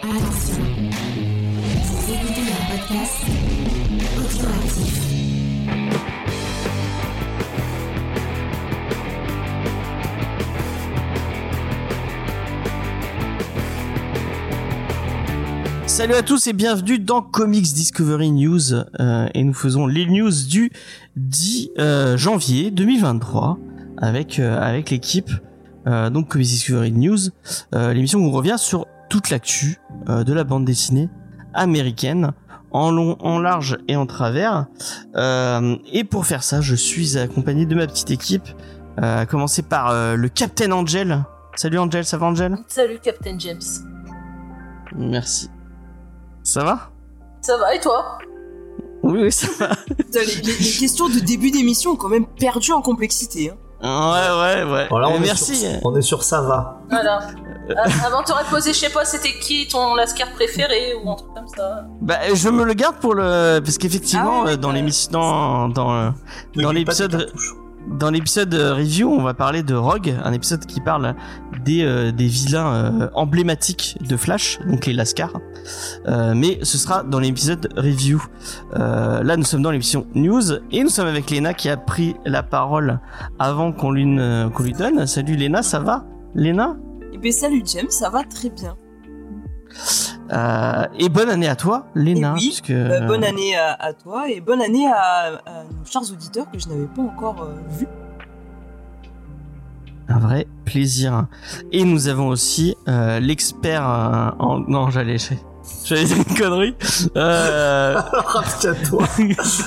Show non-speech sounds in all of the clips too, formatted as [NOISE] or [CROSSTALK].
Attention, écoutez un podcast. Salut à tous et bienvenue dans Comics Discovery News euh, et nous faisons les news du 10 euh, janvier 2023 avec euh, avec l'équipe donc Comics Discovery News, l'émission où on revient sur toute l'actu euh, de la bande dessinée américaine en long, en large et en travers. Euh, et pour faire ça, je suis accompagné de ma petite équipe, euh, à commencer par euh, le Captain Angel. Salut Angel, ça va Angel? Salut Captain James. Merci. Ça va? Ça va et toi? Oui, oui, ça va. [LAUGHS] Les, les- les questions de début d'émission ont quand même perdu en complexité. Hein. Ouais, ouais, ouais. Voilà, est merci. sur, on est sur ça va. Voilà. Ah, Avant t'aurais posé, je sais pas, c'était qui ton lascar préféré ou un truc comme ça. Bah, je me le garde pour le parce qu'effectivement Ah ouais, euh, dans l'émission euh, l'épisode- cartouches. dans l'épisode euh, review, on va parler de Rogue, un épisode qui parle des euh, des vilains euh, emblématiques de Flash, donc les Lascars. Euh, mais ce sera dans l'épisode review. Euh, là, nous sommes dans l'émission news et nous sommes avec Lena qui a pris la parole avant qu'on lui qu'on lui donne. Salut Lena, ça va? Lena Et ben salut James, ça va très bien. Euh, et bonne année à toi, Lena. Et oui, puisque, Euh, bonne euh, année à, à toi et bonne année à, à nos chers auditeurs que je n'avais pas encore euh, vus. Un vrai plaisir. Et nous avons aussi euh, l'expert euh, en... Non, j'allais... J'allais dire une connerie. Euh... [LAUGHS] Abstiens-toi.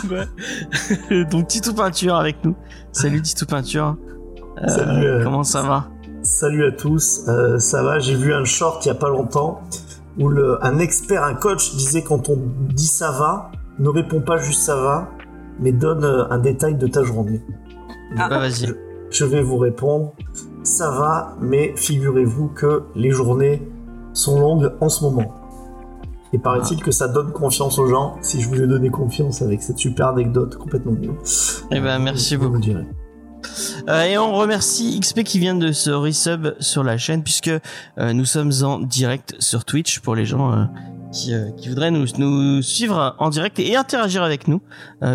ouais. [LAUGHS] Donc Titou Peinture avec nous. Salut Titou Peinture. Euh, Salut, euh, Comment ça va? Salut à tous, euh, ça va J'ai vu un short il y a pas longtemps où le, un expert, un coach disait quand on dit ça va, ne réponds pas juste ça va, mais donne euh, un détail de ta journée. Ah. Bah vas-y. Je vais vous répondre, ça va, mais figurez-vous que les journées sont longues en ce moment. Et paraît-il que ça donne confiance aux gens, si je vous ai donné confiance avec cette super anecdote complètement nulle. Eh ben, merci vous beaucoup. direz. Euh, et on remercie XP qui vient de se resub sur la chaîne puisque euh, nous sommes en direct sur Twitch pour les gens euh, qui, qui voudraient nous, nous suivre en direct et interagir avec nous.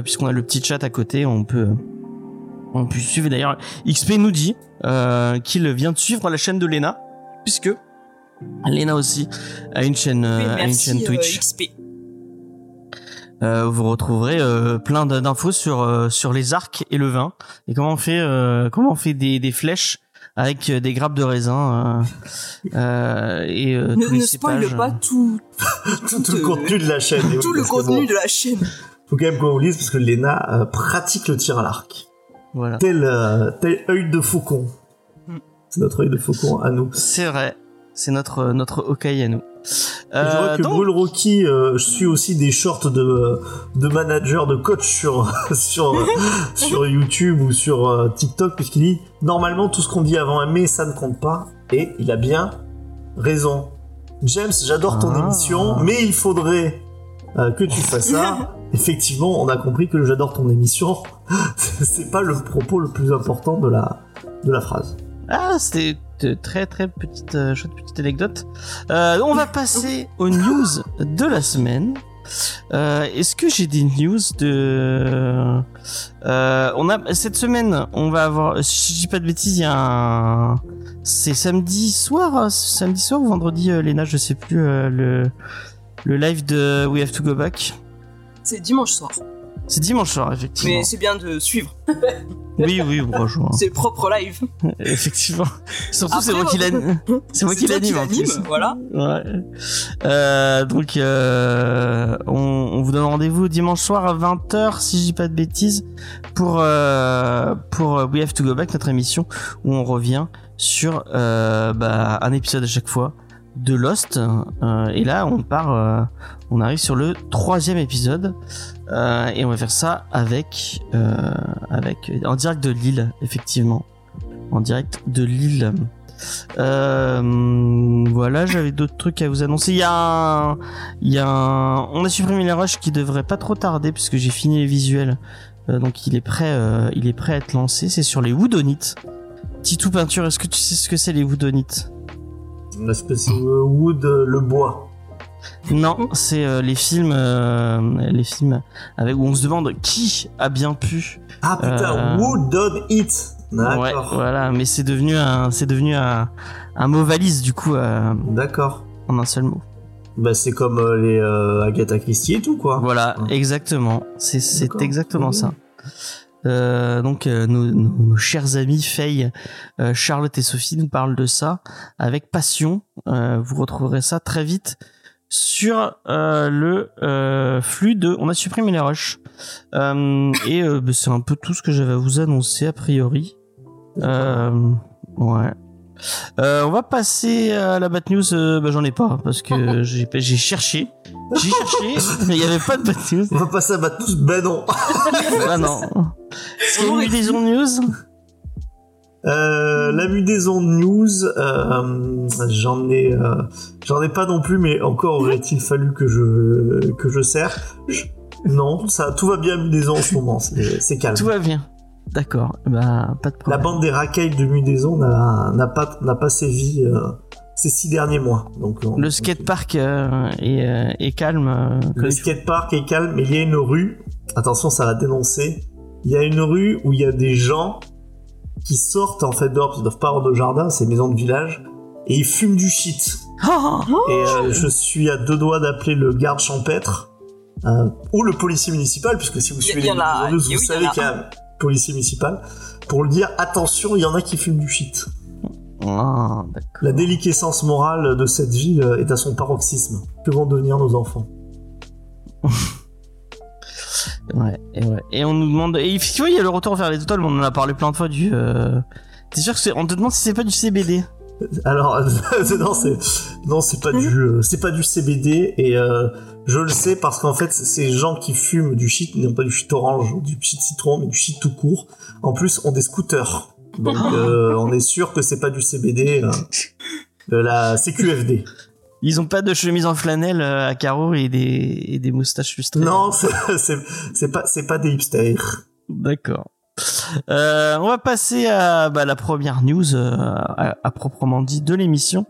Puisqu'on a le petit chat à côté on peut on peut suivre. D'ailleurs XP nous dit qu'il vient de suivre la chaîne de Lena puisque Lena aussi a une chaîne a une chaîne Twitch. XP. Euh, vous retrouverez euh, plein d'infos sur euh, sur les arcs et le vin et comment on fait euh, comment on fait des, des flèches avec euh, des grappes de raisin euh, euh, et euh, Ne, tous les ne spoil cépages. pas tout, [LAUGHS] Tout, tout le contenu de la chaîne. oui, tout le contenu bon, de la chaîne. Faut quand même qu'on vous lise parce que Lena euh, pratique le tir à l'arc. Voilà, Tel, euh, tel œil de faucon. Hmm. C'est notre œil de faucon à nous. c'est vrai, c'est notre notre Hawkeye à nous. Je vois Euh, que donc- Brûle Rocky euh, suit aussi des shorts de, de manager, de coach sur, [LAUGHS] sur, [LAUGHS] sur YouTube ou sur euh, TikTok, puisqu'il dit normalement tout ce qu'on dit avant un mais ça ne compte pas. Et il a bien raison. James, j'adore ton Ah. émission, mais il faudrait euh, que tu fasses ça. [LAUGHS] Effectivement, on a compris que j'adore ton émission. C'est pas le propos le plus important de la, de la phrase. Ah, c'était de très très petite euh, chouette petite anecdote. Euh, on va passer aux news de la semaine. Euh, Est-ce que j'ai des news de On a cette semaine, on va avoir. Si je dis pas de bêtises, il y a un. C'est samedi soir, samedi soir ou vendredi, Léna, je sais plus le le live de We Have to Go Back. C'est dimanche soir. C'est dimanche soir, effectivement. Mais c'est bien de suivre. [LAUGHS] Oui, oui, bonjour. C'est propre live. [LAUGHS] Effectivement. Surtout, c'est moi qui l'anime. C'est moi [LAUGHS] qui l'anime en plus. Voilà. Ouais. Euh, donc, euh, on, on vous donne rendez-vous dimanche soir à 20h, si je dis pas de bêtises, pour, euh, pour We Have to Go Back, notre émission, où on revient sur bah, un épisode à chaque fois de Lost. Euh, et là, on part, euh, on arrive sur le troisième épisode. Euh, et on va faire ça avec, euh, avec, en direct de Lille, effectivement. En direct de Lille. Euh, voilà, j'avais d'autres trucs à vous annoncer. Il y a un, il y a un, on a supprimé les rushs qui devrait pas trop tarder puisque j'ai fini les visuels. Euh, donc il est prêt, il est prêt à être lancé. C'est sur les woodonites. Titou peinture, est-ce que tu sais ce que c'est les woodonites? Est-ce que c'est Wood, euh, le bois Non, c'est euh, les films, euh, les films avec où on se demande qui a bien pu. Ah putain. Who Done It Ouais, D'accord. voilà, mais c'est devenu un, c'est devenu un, un mot valise du coup D'accord. en un seul mot. Bah c'est comme les Agatha Christie et tout quoi. Voilà, Ouais. exactement. C'est exactement Mhm. ça. Euh, donc euh, nos, chers amis Faye, euh, Charlotte et Sophie nous parlent de ça avec passion. Vous retrouverez ça très vite sur le flux de. On a supprimé les Euh, et bah, c'est un peu tout ce que j'avais à vous annoncer a priori. Ouais. Euh, on va passer à la bad news. Euh, bah, j'en ai pas parce que [LAUGHS] j'ai j'ai cherché, j'ai cherché, [LAUGHS] mais il y avait pas de bad news. On va passer à battre tous. Ben non. Ah non. Est-ce qu'il y a une liaison de news Euh, la mudaison news, euh, j'en ai, euh, j'en ai pas non plus, mais encore aurait-il fallu que je que je sers. Je- Non, ça, tout va bien mudaison en ce moment, c'est calme. Tout va bien. D'accord. Bah, pas de La problème. bande des racailles de mudaison n'a pas sévi euh, ces six derniers mois. Donc on- Le skatepark euh, est, euh, est calme. euh, Le skatepark est calme, mais il y a une rue. Attention, ça va dénoncer. Il y a une rue où il y a des gens qui sortent en fait dehors, parce qu'ils doivent pas avoir de jardin, c'est maison de village, et ils fument du shit. Oh Et euh, je suis à deux doigts d'appeler le garde champêtre euh, ou le policier municipal, puisque si vous suivez les news, vous y en savez a qu'il y a policier municipal, pour le dire attention, il y en a qui fument du shit. Ah. La déliquescence morale de cette ville euh, est à son paroxysme. Que vont devenir nos enfants? [LAUGHS] Ouais, et ouais. Et on nous demande. Et tu vois, il y a le retour vers les mais on en a parlé plein de fois du. euh, T'es sûr que c'est. On te demande si c'est pas du CBD. Alors [LAUGHS] non, c'est non, c'est pas du euh, c'est pas du CBD et euh, je le sais parce qu'en fait ces gens qui fument du shit non pas du shit orange du shit citron mais du shit tout court. En plus ont des scooters. Donc [LAUGHS] euh, on est sûr que c'est pas du CBD euh, de la CQFD Ils ont pas de chemise en flanelle à carreaux et des, et des moustaches lustrées. non [LAUGHS] c'est c'est c'est pas c'est pas des hipsters. D'accord. Euh, on va passer à bah, la première news euh, à, proprement dit de l'émission.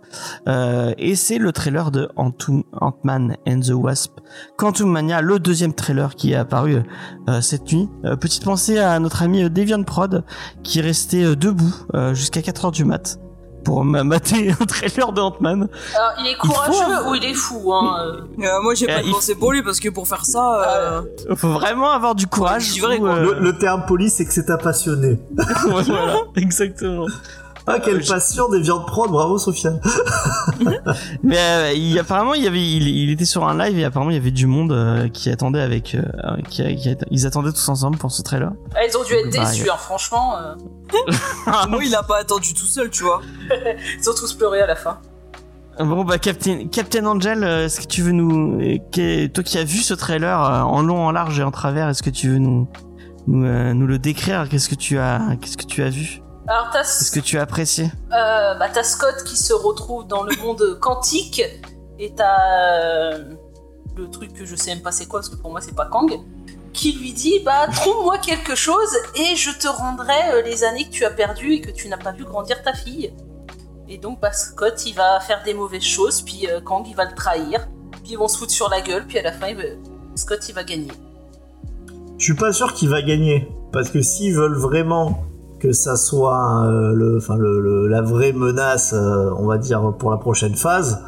Euh, et c'est le trailer de Ant- Ant-Man and the Wasp. Quantum Mania le deuxième trailer qui est apparu cette nuit. Petite pensée à notre ami Deviant Prod qui est resté debout jusqu'à 4 heures du mat pour ma- mater un trailer de Ant-Man. Alors, il est Il faut courageux ou il est fou hein euh. Euh, moi, j'ai Euh, pas de pensée pour lui parce que pour faire ça, euh, faut vraiment avoir du courage vrai, ou, euh, le, le terme poli c'est que c'est un passionné. [LAUGHS] Voilà exactement ah quelle je- passion des viandes prod bravo Sofiane [LAUGHS] Mais euh, il, apparemment, il y avait, il, il était sur un live et apparemment il y avait du monde euh, qui attendait avec, euh, qui, qui- ils attendaient tous ensemble pour ce trailer. Ah, Ils ont dû être Bah, déçus, hein, franchement. euh, [LAUGHS] moi, il a pas attendu tout seul, tu vois. [LAUGHS] ils ont tous pleuré à la fin. Bon bah Captain, Captain Angel, euh, est-ce que tu veux nous, euh, que- toi qui as vu ce trailer euh, en long, en large et en travers, est-ce que tu veux nous, nous, euh, nous le décrire? Qu'est-ce que tu as, qu'est-ce que tu as vu? Alors, t'as Est-ce que tu as apprécié euh, bah, t'as Scott qui se retrouve dans le monde [LAUGHS] quantique et t'as euh, le truc que je sais même pas c'est quoi parce que pour moi c'est pas Kang qui lui dit bah [LAUGHS] trouve-moi quelque chose et je te rendrai euh, les années que tu as perdues et que tu n'as pas vu grandir ta fille. Et donc bah, Scott il va faire des mauvaises choses puis euh, Kang il va le trahir puis ils vont se foutre sur la gueule puis à la fin il va- Scott il va gagner. Je suis pas sûr qu'il va gagner parce que s'ils veulent vraiment que ça soit euh, le, enfin le, le- la vraie menace, euh, on va dire pour la prochaine phase,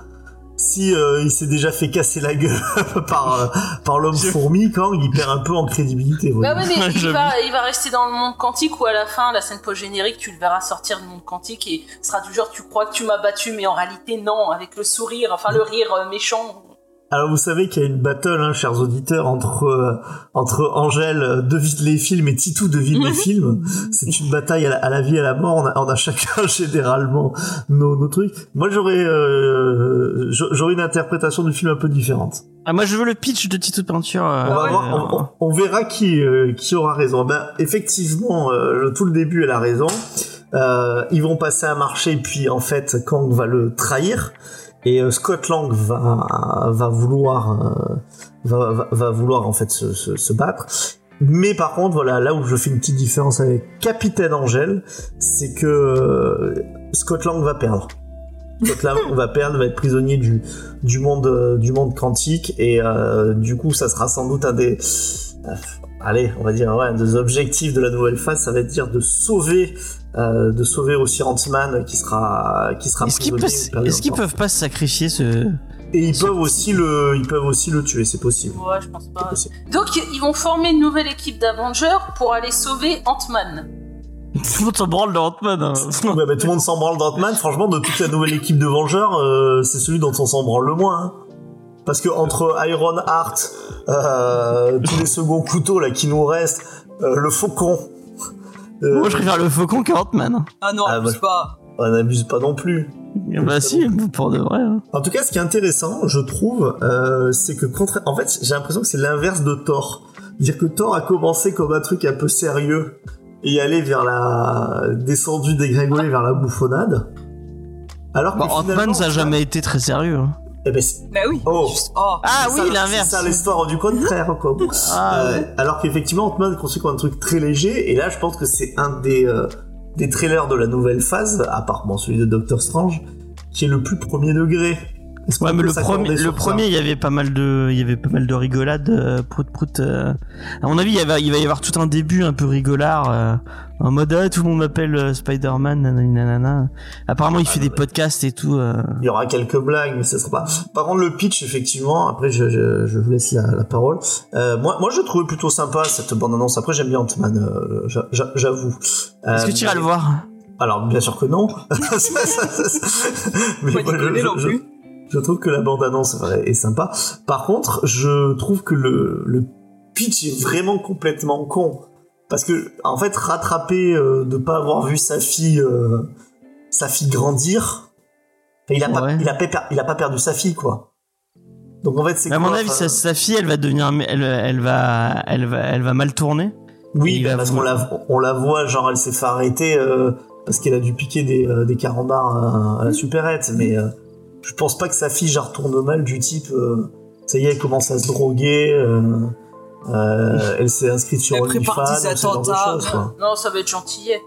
si euh, il s'est déjà fait casser la gueule [LAUGHS] par euh, par l'homme fourmi, quand il perd un peu en crédibilité. Bah voyez. ouais, mais il va, il va rester dans le monde quantique ou à la fin, la scène post-générique, tu le verras sortir du monde quantique et ce sera du genre tu crois que tu m'as battu, mais en réalité non, avec le sourire, enfin le rire euh, méchant. Alors vous savez qu'il y a une battle, hein, chers auditeurs, entre euh, entre Angèle euh, devine les films et Titou devine les [LAUGHS] films. C'est une bataille à la, à la vie et à la mort. On a, on a chacun [LAUGHS] généralement nos, nos trucs. Moi j'aurais euh, j'a- j'aurais une interprétation du film un peu différente. Ah moi je veux le pitch de Tito Peinture. euh, On, va ouais. voir, on, on- on verra qui euh, qui aura raison. Ben effectivement, euh, le- tout le début elle a raison. Euh, ils vont passer un marché puis en fait Kang va le trahir et euh, Scott Lang va va vouloir euh, va, va, va vouloir en fait se, se, se battre. Mais par contre, voilà, là où je fais une petite différence avec Capitaine Angel, c'est que euh, Scott Lang va perdre. Là, on [LAUGHS] va perdre, va être prisonnier du, du monde, euh, du monde quantique, et euh, du coup, ça sera sans doute un des, euh, allez, on va dire, ouais, un des objectifs de la nouvelle phase, ça va être dire de sauver, euh, de sauver aussi Ant-Man qui sera, qui sera Est-ce qu'ils peuvent, peuvent pas se sacrifier ce. Et ils peuvent aussi le, ils peuvent aussi le tuer, c'est possible. Ouais, je pense pas. Donc, ils vont former une nouvelle équipe d'Avengers pour aller sauver Ant-Man. Tout le monde s'en branle de Ant-Man. hein. Ouais, bah, tout le monde s'en branle d'Ant-Man. Franchement, de toute la nouvelle équipe de Vengeurs, euh, c'est celui dont on s'en branle le moins. hein. Parce que entre Iron Heart, euh, tous les seconds couteaux là qui nous restent, euh, le faucon. Euh, Moi, je préfère le faucon que Ant-Man. Ah non, Ah, abuse bah, pas. on n'abuse pas non plus. Bah si, pour de vrai. hein. En tout cas, ce qui est intéressant, je trouve, euh, c'est que contra- en fait, j'ai l'impression que c'est l'inverse de Thor. Dire que Thor a commencé comme un truc un peu sérieux et aller vers la descendu dégringolé vers la bouffonnade. Alors que Bah, Ant-Man, ça a jamais été très sérieux. hein. Eh ben, Bah oui. Oh. Juste- oh. Ah c'est oui, ça, l'inverse. C'est ça l'histoire du contraire, quoi. Ah, Euh, ouais. alors qu'effectivement, Ant-Man est construit comme un truc très léger, et là, je pense que c'est un des, euh, des trailers de la nouvelle phase, à part bon, celui de Doctor Strange, qui est le plus premier degré. Ouais, mais le premier, le ça premier, il y avait pas mal de, il y avait pas mal de rigolades, euh, prout prout. euh. À mon avis, il, y va, il va y avoir tout un début un peu rigolard, euh, en mode ah, tout le monde m'appelle euh, Spider-Man, nanana. Apparemment, il Ah, fait des podcasts et tout. euh. Il y aura quelques blagues, mais ce sera pas. Par contre, le pitch, effectivement, après, je, je, je vous laisse la, la parole. Euh, moi, moi, je trouvais plutôt sympa cette bande-annonce. Après, j'aime bien Ant-Man, euh, j'a- j'a- j'avoue. Est-ce que tu iras mais- le voir? Alors, bien sûr que non. [LAUGHS] Ça, ça, ça, ça- mais Pas moi, je- déconner je- non je- plus. Je trouve que la bande-annonce est sympa. Par contre, je trouve que le, le pitch est vraiment complètement con. Parce que, en fait, rattraper euh, de pas avoir vu sa fille, euh, sa fille grandir, il a pas, il a pas, per- il a pas perdu sa fille, quoi. Donc en fait, c'est À mon avis, enfin, sa, fille, elle va devenir, elle, elle va, elle va, elle va mal tourner. Oui, bah, parce qu'on la, on la voit, genre, elle s'est fait arrêter euh, parce qu'elle a dû piquer des, des carambars à, à la supérette. Mais euh, je pense pas que sa fille, genre, tourne mal du type, euh, ça y est, elle commence à se droguer, euh, euh, elle s'est inscrite sur Elle prépare OnlyFans, des ce genre de attentats. choses, quoi. Non, ça va être gentillet.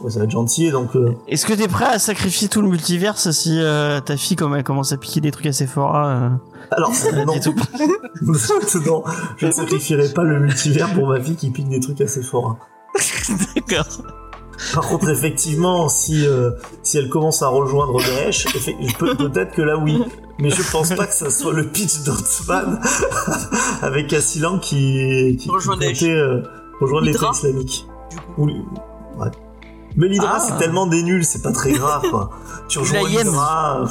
Ouais, ça va être gentil, donc... euh, Est-ce que t'es prêt à sacrifier tout le multiverse si euh, ta fille, comme elle commence à piquer des trucs à Sephora euh, Alors, [LAUGHS] non, [LAUGHS] non, je ne sacrifierai pas le multivers pour ma fille qui pique des trucs assez forts. [LAUGHS] D'accord. Par contre, effectivement, si euh, si elle commence à rejoindre Daesh, peut-être que là oui, mais je pense pas que ça soit le pitch d'Ant-Man [LAUGHS] avec Cassilan qui qui, qui Rejoint comptait, Daesh. euh, rejoindre l'État L'Hydra. islamique. Du coup. Ou- ouais. Mais l'Hydra Ah. c'est tellement des nuls, c'est pas très grave quoi. Tu rejoins l'Hydra.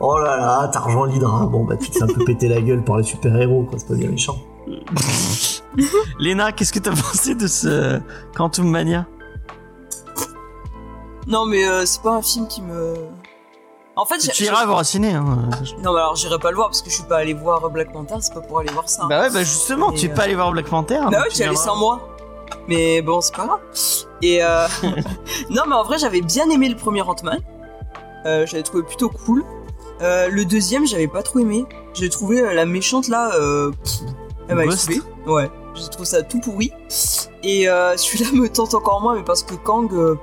Oh là là, t'as rejoint l'Hydra. Bon bah tu te fais un peu péter la gueule par les super héros, quoi. C'est pas bien méchant. [LAUGHS] Léna, qu'est-ce que t'as pensé de ce Quantum Mania? Non, mais euh, c'est pas un film qui me. En fait, j'ai- Tu iras voir au ciné. Hein. Non, mais alors j'irai pas le voir parce que je suis pas allé voir Black Panther, c'est pas pour aller voir ça. Bah ouais, bah justement, Et, tu es euh, pas allé voir Black Panther. Bah donc ouais, tu j'y allais viendras. sans moi. Mais bon, c'est pas grave. Et euh... [LAUGHS] non, mais en vrai, j'avais bien aimé le premier Ant-Man. Euh, j'avais trouvé plutôt cool. Euh, le deuxième, j'avais pas trop aimé. J'ai trouvé la méchante là, pff, elle m'a. Ouais, j'ai trouvé ça tout pourri. Et euh, [LAUGHS] celui-là me tente encore moins, mais parce que Kang, pff,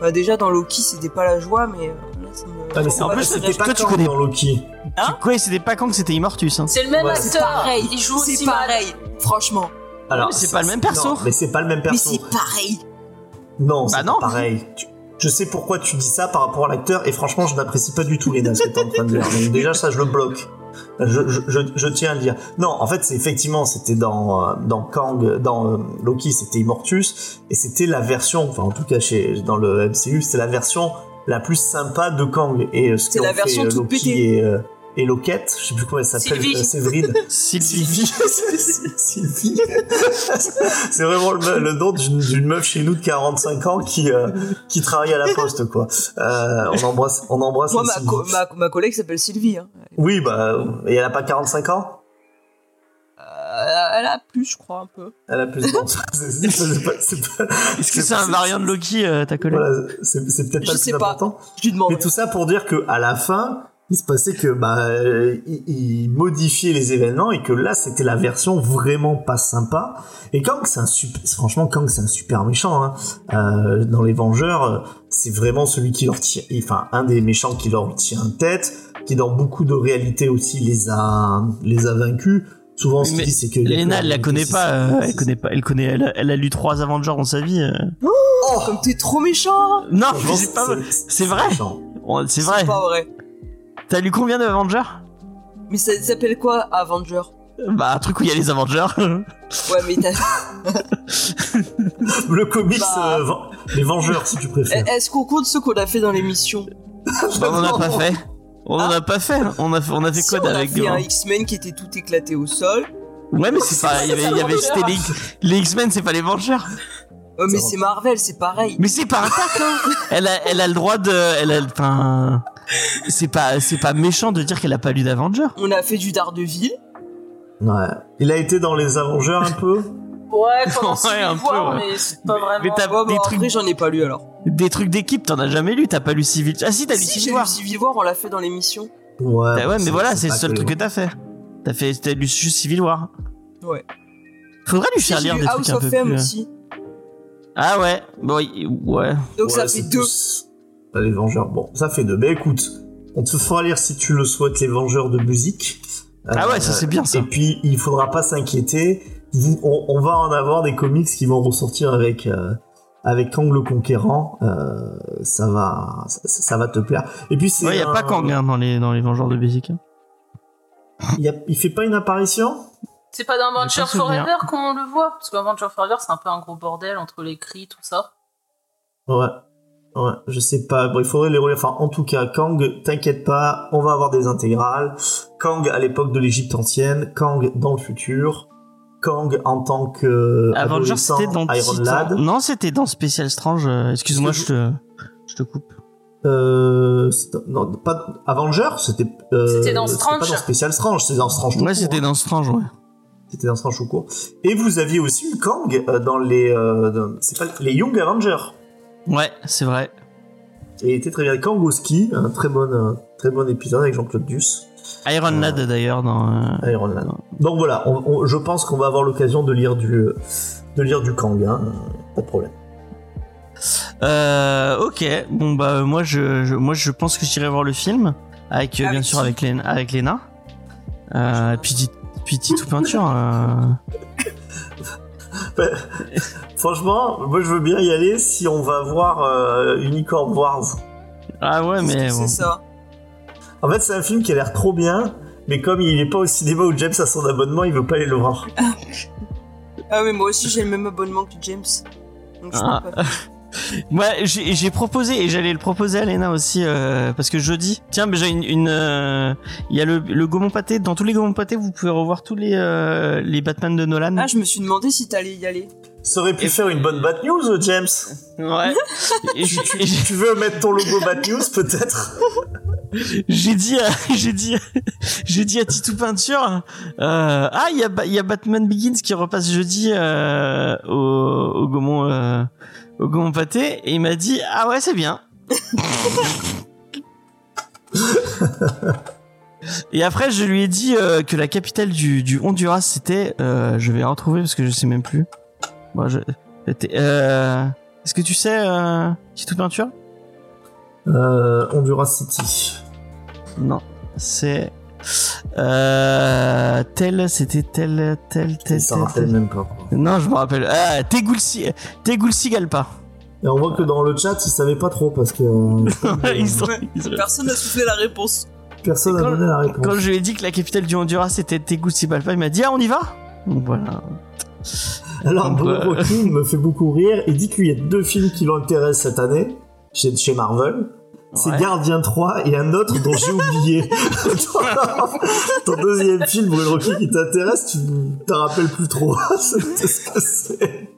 bah, déjà dans Loki, c'était pas la joie, mais euh, là, ça me. Ah, mais c'est En pas- plus, c'était toi, pas tu Kang connais- dans Loki. Hein Quoi, c'était pas quand que c'était Immortus. Hein. C'est le même Ouais. C'est acteur. pareil. Il joue aussi C'est pareil, franchement. Alors, mais c'est pas le même perso. non, mais c'est pas le même Mais perso. c'est pareil. Non, Bah c'est non. pas pareil. Tu- Je sais pourquoi tu dis ça par rapport à l'acteur et franchement, je n'apprécie pas du tout Léna ce que t'es en train de dire. Donc déjà, ça, je le bloque. Je, je, je, tiens à le dire. Non, en fait, c'est effectivement, c'était dans euh, dans Kang, dans euh, Loki, c'était Immortus et c'était la version, enfin en tout cas chez dans le MCU, c'est la version la plus sympa de Kang et euh, ce C'est la version fait, toute Loki pétée. et et Loquette, je sais plus comment elle s'appelle, Sylvie. euh, Séverine. [LAUGHS] Sylvie. Sylvie. [LAUGHS] Sylvie. [LAUGHS] C'est vraiment le, le nom d'une d'une meuf chez nous de 45 ans qui, euh, qui travaille à la poste, quoi. Euh, on embrasse, on embrasse Moi, ma, co- ma, ma collègue s'appelle Sylvie. Hein. Oui, bah, et elle a pas 45 ans? Euh, elle a plus, je crois, un peu. Elle a plus Est-ce que c'est un variant de Loki, euh, ta collègue? Voilà, c'est peut-être Je pas le sais plus pas. important. Je lui demande. Mais tout ça pour dire que à la fin, il se passait que bah euh, il, il modifiait les événements et que là c'était la version vraiment pas sympa. Et Kang c'est un super, franchement Kang c'est un super méchant. Hein. Euh, dans les Vengeurs, c'est vraiment celui qui leur tient, enfin un des méchants qui leur tient tête, qui dans beaucoup de réalités aussi les a les a vaincus. Souvent, ce dit, c'est que Lena, elle la connaît pas, euh, elle connaît pas, elle connaît, elle a, elle a lu trois Avengers dans sa vie. euh. Oh Comme t'es trop méchant Non, c'est pas, c'est vrai. Oh, c'est vrai. pas vrai. T'as lu combien de Avengers Mais ça s'appelle quoi, Avenger Bah, un truc où il y a les Avengers. Ouais, mais t'as... Le comics, Bah. euh, Ven- les Vengeurs, si tu préfères. Est-ce qu'on compte ceux qu'on a fait dans l'émission Bah, on en a pas fait. On en a pas fait. On a fait, on a fait Si, quoi on a avec fait un X-Men qui était tout éclaté au sol. Ouais, mais c'est pas, il y avait, il y avait, c'était les, les X-Men, c'est pas les Vengeurs. Ouais, mais c'est Marvel, c'est pareil. Mais c'est pas un tac, hein. [LAUGHS] Elle a, elle a le droit de, elle a, enfin, c'est pas, c'est pas méchant de dire qu'elle a pas lu d'Avengers. On a fait du Daredevil. Ouais. Il a été dans les Avengers un peu? Ouais, [LAUGHS] pendant Ouais, un peu, War, ouais. mais c'est pas vraiment. Mais t'as Ouais, des bon, trucs, j'en ai pas lu alors. des trucs d'équipe, t'en as jamais lu, t'as pas lu Civil. Ah si, t'as lu Si, Civil lu War. Civil War, on l'a fait dans l'émission. Ouais. Bah ouais, mais voilà, c'est le seul que truc que t'as fait. T'as fait, t'as lu juste Civil War. Ouais. Faudrait lui faire lire des trucs un of peu plus. aussi. Ah ouais, bon, y- ouais. Donc ça fait deux. plus- euh, Les Vengeurs. Bon, ça fait deux. Ben écoute, on te fera lire si tu le souhaites les Vengeurs de musique. Ah ouais, ça c'est bien ça. Et puis il faudra pas s'inquiéter. Vous- On, on va en avoir des comics qui vont ressortir avec euh, avec Kang le Conquérant. Euh, ça va, ça, ça va te plaire. Et puis c'est. Ouais, y a un- pas Kang hein, dans les, dans les Vengeurs de Basic. hein. Il, a- il fait pas une apparition? C'est pas dans souvenir. Forever qu'on le voit? Parce que Adventure Forever, c'est un peu un gros bordel entre les cris, tout ça. Ouais. Ouais, je sais pas. Bon, il faudrait les relire. Enfin, en tout cas, Kang, t'inquiète pas, on va avoir des intégrales. Kang à l'époque de l'Égypte ancienne, Kang dans le futur, Kang en tant que Avengers, adolescent, c'était dans Iron Titan. Lad. Non, c'était dans Special Strange. euh, Excuse-moi, je te, je te coupe. Euh, non, pas Avengers, c'était. euh, C'était dans Strange. pas dans Special Strange, c'était dans Strange. Ouais, c'était hein. dans Strange, ouais. C'était dans Strange tout court. Et vous aviez aussi eu Kang euh, dans les, euh, dans- c'est pas les Young Avengers. Ouais, c'est vrai. Et il était très bien. Kang au ski, un très bon, un très bon épisode avec Jean-Claude Duss. Iron Euh, Lad d'ailleurs dans. euh, Iron Man. Donc voilà, on- on- je pense qu'on va avoir l'occasion de lire du de lire du Kang, hein, pas de problème. Euh, ok, bon bah moi je, je- moi je pense que j'irai voir le film avec euh, bien sûr qui avec Léna, avec. Euh, puis Ti- puis Titou peinture. euh. Franchement, moi je veux bien y aller si on va voir euh, Unicorn Wars. Ah ouais mais bon. c'est ça? En fait, c'est un film qui a l'air trop bien, mais comme il est pas au cinéma où James a son abonnement, il veut pas aller le voir. Ah mais moi aussi j'ai le même abonnement que James. Donc je Ah. peux pas. Moi j'ai j'ai proposé et j'allais le proposer à Léna aussi euh, parce que jeudi. Tiens mais j'ai une, une euh, il y a le, le Gaumont pâté dans tous les Gaumont pâté vous pouvez revoir tous les euh, les Batman de Nolan. Ah je me suis demandé si t'allais y aller. Ça aurait pu faire une bonne Bad News, euh, James. Ouais. [LAUGHS] et Tu veux mettre ton logo Bad News, peut-être? [LAUGHS] J'ai dit, à- [LAUGHS] j'ai dit, j'ai dit à Titou Peinture, euh, ah, il y a, y a Batman Begins qui repasse jeudi euh, au, au Gaumont, euh, au Gaumont Pâté, et il m'a dit, ah ouais, c'est bien. [LAUGHS] et après, je lui ai dit euh, que la capitale du, du Honduras, c'était, euh, je vais la retrouver parce que je sais même plus. Bon, je, c'était, euh, est-ce que tu sais, euh, Titou Peinture euh, Honduras City. Non, c'est euh, tel, c'était tel, tel, tel, Ça tel, rappelle tel. même pas. quoi. Non, je me rappelle. Ah, Tegulsi, Tegulsigalpa. Et on voit que dans le chat, ils savaient pas trop parce que euh, [LAUGHS] Ils sont- Personne n'a soufflé la réponse. personne n'a donné la réponse. Quand je lui ai dit que la capitale du Honduras c'était Tegucigalpa, il m'a dit ah on y va? Donc voilà. Alors, Bruno euh, Rocky me fait beaucoup rire et dit qu'il y a deux films qui l'intéressent cette année chez Marvel. C'est Ouais. Gardien 3 et un autre dont j'ai oublié. [LAUGHS] Ton deuxième film, Bruno Rocky, qui t'intéresse, tu t'en rappelles plus trop. [LAUGHS] C'est ce que c'est?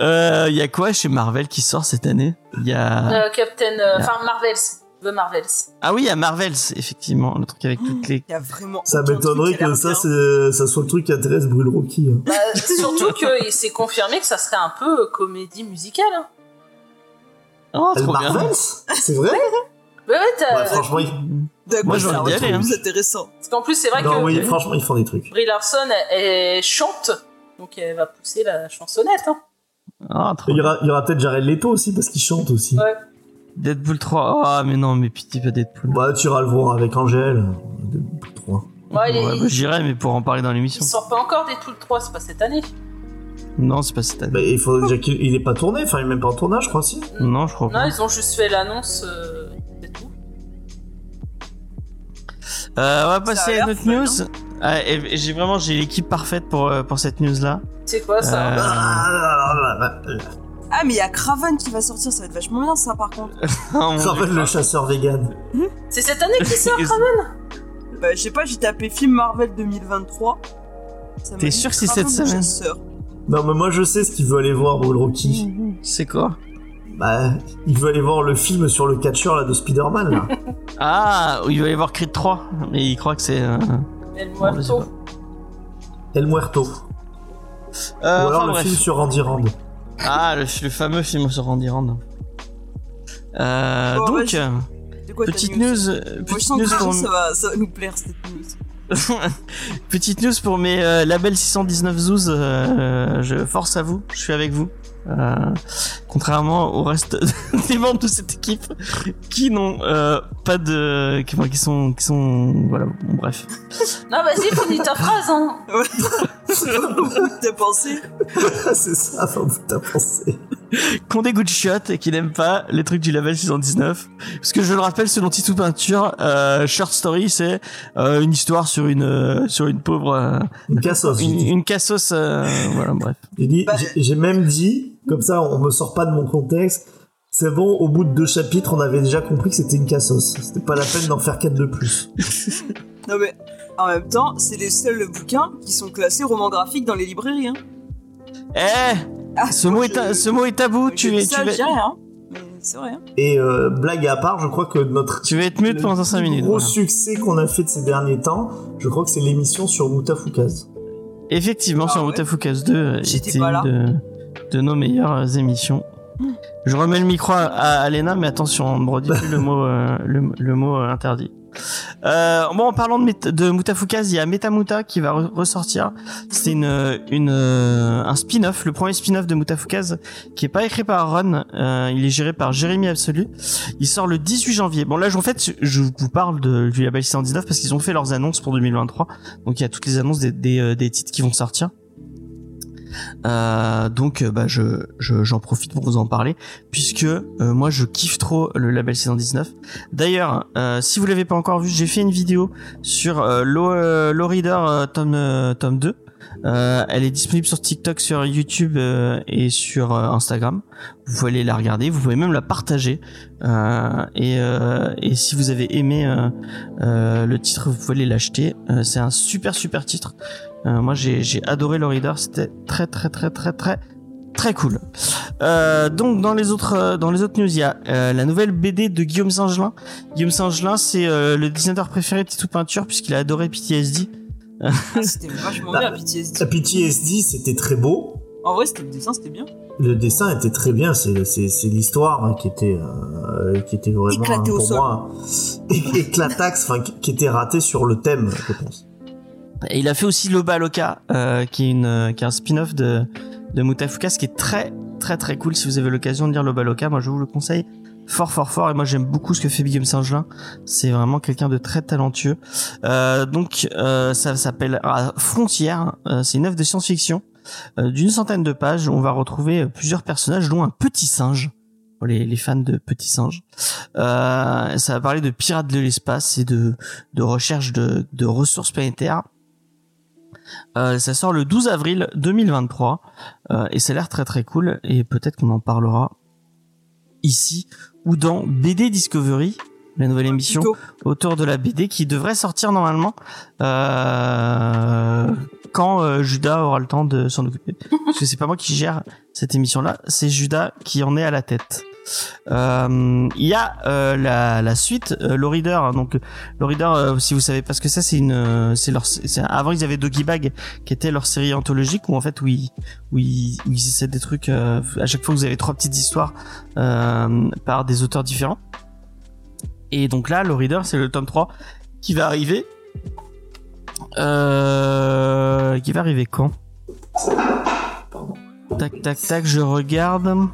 Euh, Il y a quoi chez Marvel qui sort cette année? Il y a Euh, Captain. euh, Enfin, Marvels. The Marvels. ah oui il y a Marvels effectivement le truc avec toutes les. Il y a vraiment. Ça m'étonnerait que ça soit le truc qui intéresse Bruno Rocky. hein. Bah, surtout que c'est confirmé que ça serait un peu comédie musicale. Hein. Oh Elle trop bien. Marvels? C'est vrai? Ouais, ouais, t'as. Ouais, Franchement, il, D'accord, Moi, j'aurais aller, hein. plus intéressant. Parce qu'en plus, c'est vrai Non, que oui, franchement, ils font des trucs. Brie Larson, elle, elle chante, donc elle va pousser la chansonnette. Hein. Ah, trop Il y aura, il y aura peut-être Jared Leto aussi, parce qu'il chante aussi. Ouais. Deadpool 3. Ah, mais non, mais pitié, pas Deadpool. Bah, tu iras le voir avec Angèle. Deadpool 3. Ouais, Ouais, bah, J'irai, mais pour en parler dans il l'émission. sort pas encore des Tool 3, c'est pas cette année. Non, c'est pas cette année. Bah, il faut déjà qu'il il est pas tourné, enfin, il est même pas en tournage, je crois, si. Non, je crois Non, pas. ils ont juste fait l'annonce. euh, c'est tout. Euh, on va passer à notre news. Ah, et- et j'ai vraiment j'ai l'équipe parfaite pour euh, pour cette news là. C'est quoi ça Euh, Ah, mais il y a Craven qui va sortir, ça va être vachement bien ça par contre. [LAUGHS] Craven le chasseur vegan. C'est cette année qui sort, [LAUGHS] Craven? Bah, je sais pas, j'ai tapé film Marvel 2023. Ça m'a T'es sûr que c'est cette semaine? chasseur. Non, mais moi, je sais ce qu'il veut aller voir, Bull Rocky. C'est quoi Bah, il veut aller voir le film sur le catcheur, là, de Spider-Man, là. [LAUGHS] Ah, il va y avoir Creed 3, mais il croit que c'est. Euh... El Muerto. El Muerto. Euh, Ou alors enfin, le bref. film sur Randy Rand. Ah, le, le fameux film sur Randy Rand. Euh, donc, euh, petite news news, Moi, je petite sens que news pour, ça, va, ça va nous plaire cette news. [LAUGHS] petite news pour mes euh, labels 619 Zouz. euh, je force à vous, je suis avec vous. Euh, contrairement au reste [LAUGHS] des membres de cette équipe qui n'ont euh, pas de qui, qui sont qui sont voilà bon, bref Non, vas-y, finis ta phrase. Hein. Pensé [LAUGHS] c'est ça, enfin, vous t'as pensé. [LAUGHS] qui ont des goûts de chiottes et qui n'aiment pas les trucs du label 619 parce que je le rappelle selon Titou Peinture euh, Short Story c'est euh, une histoire sur une euh, sur une pauvre euh, Une cassos. j'ai une, une cassos euh, [LAUGHS] voilà bref J'ai Bah, j'ai même dit, comme ça, on me sort pas de mon contexte. C'est bon, au bout de deux chapitres, on avait déjà compris que c'était une cassos. C'était pas la peine d'en faire quatre de plus. Non mais en même temps, c'est les seuls bouquins qui sont classés romans graphiques dans les librairies. Hein. Eh Ah, ce mot est ta- ce mot est tabou tu ça, tu je dis rien. hein. Mais c'est vrai. Hein. Et euh, blague à part, je crois que notre tu vas être mute pendant 5 plus minutes gros voilà. succès qu'on a fait de ces derniers temps, je crois que c'est l'émission sur Moutafoukaz. Effectivement, Ah sur ouais. Mutafocus 2, euh, J'étais était pas là. une de, de nos meilleures euh, émissions. Je remets le micro à, à Alena, mais attention, on ne redit plus le mot, euh, le, le mot euh, interdit. Euh, bon, en parlant de, de il y a Metamuta qui va re- ressortir. C'est une, euh, un spin-off, le premier spin-off de Mutafukaz, qui est pas écrit par Ron, euh, il est géré par Jérémy Absolu. Il sort le 18 janvier. Bon, là, en fait, je vous parle de, du label 619 parce qu'ils ont fait leurs annonces pour 2023. Donc, il y a toutes les annonces des, des, euh, des titres qui vont sortir. Euh, donc, bah, je, je- j'en profite pour vous en parler, puisque euh, moi, je kiffe trop le label 619. D'ailleurs, euh, si vous l'avez pas encore vu, j'ai fait une vidéo sur euh, Reader tome, tome 2. Euh, elle est disponible sur TikTok, sur YouTube euh, et sur euh, Instagram. Vous pouvez aller la regarder, vous pouvez même la partager. Euh, et, euh, et si vous avez aimé le titre, vous pouvez aller l'acheter. C'est un super super titre. Moi j'ai adoré le reader, c'était très très très très très très cool. Euh, donc dans les autres dans les autres news, il y a euh, la nouvelle BD de Guillaume Saint-Gelin. Guillaume Saint-Gelin, c'est euh, le dessinateur préféré de Titou Peinture puisqu'il a adoré PTSD. Ah, c'était vachement bien PTSD. La PTSD, c'était très beau. En vrai, c'était le dessin, c'était bien. Le dessin était très bien, c'est l'histoire hein, qui était euh, qui était vraiment hein, [LAUGHS] pour sol. moi éclataxe, enfin qui, était raté sur le thème, je pense. Et il a fait aussi Loba Loca, euh, qui est une euh, qui est un spin-off de de Mutafukas qui est très très très cool. Si vous avez l'occasion de lire Loba Loca, moi je vous le conseille fort fort fort. Et moi j'aime beaucoup ce que fait Guillaume Saint-Gelin. C'est vraiment quelqu'un de très talentueux. Euh, donc euh, ça s'appelle ah, Frontières. Euh, c'est une œuvre de science-fiction euh, d'une centaine de pages. On va retrouver euh, plusieurs personnages, dont un petit singe. Pour les, les fans de petits singes. Ça va parler de pirates de l'espace et de, de recherche de, de ressources planétaires. Euh, ça sort le 12 avril 2023 euh, et ça a l'air très très cool et peut-être qu'on en parlera ici ou dans BD Discovery, la nouvelle émission Plutôt. autour de la BD qui devrait sortir normalement euh, quand euh, Judas aura le temps de s'en occuper. [LAUGHS] Parce que c'est pas moi qui gère cette émission-là, c'est Judas qui en est à la tête. Euh, Il y a euh, la, suite, euh, le reader. hein, donc le reader, si vous savez pas ce que c'est, c'est une, leur, avant ils avaient Doggy Bag, qui était leur série anthologique où en fait où ils, essaient des trucs. à chaque fois, vous avez trois petites histoires par des auteurs différents. Et donc là, le Reader, c'est le tome 3 qui va arriver. Qui va arriver quand? Tac, tac, tac, je regarde.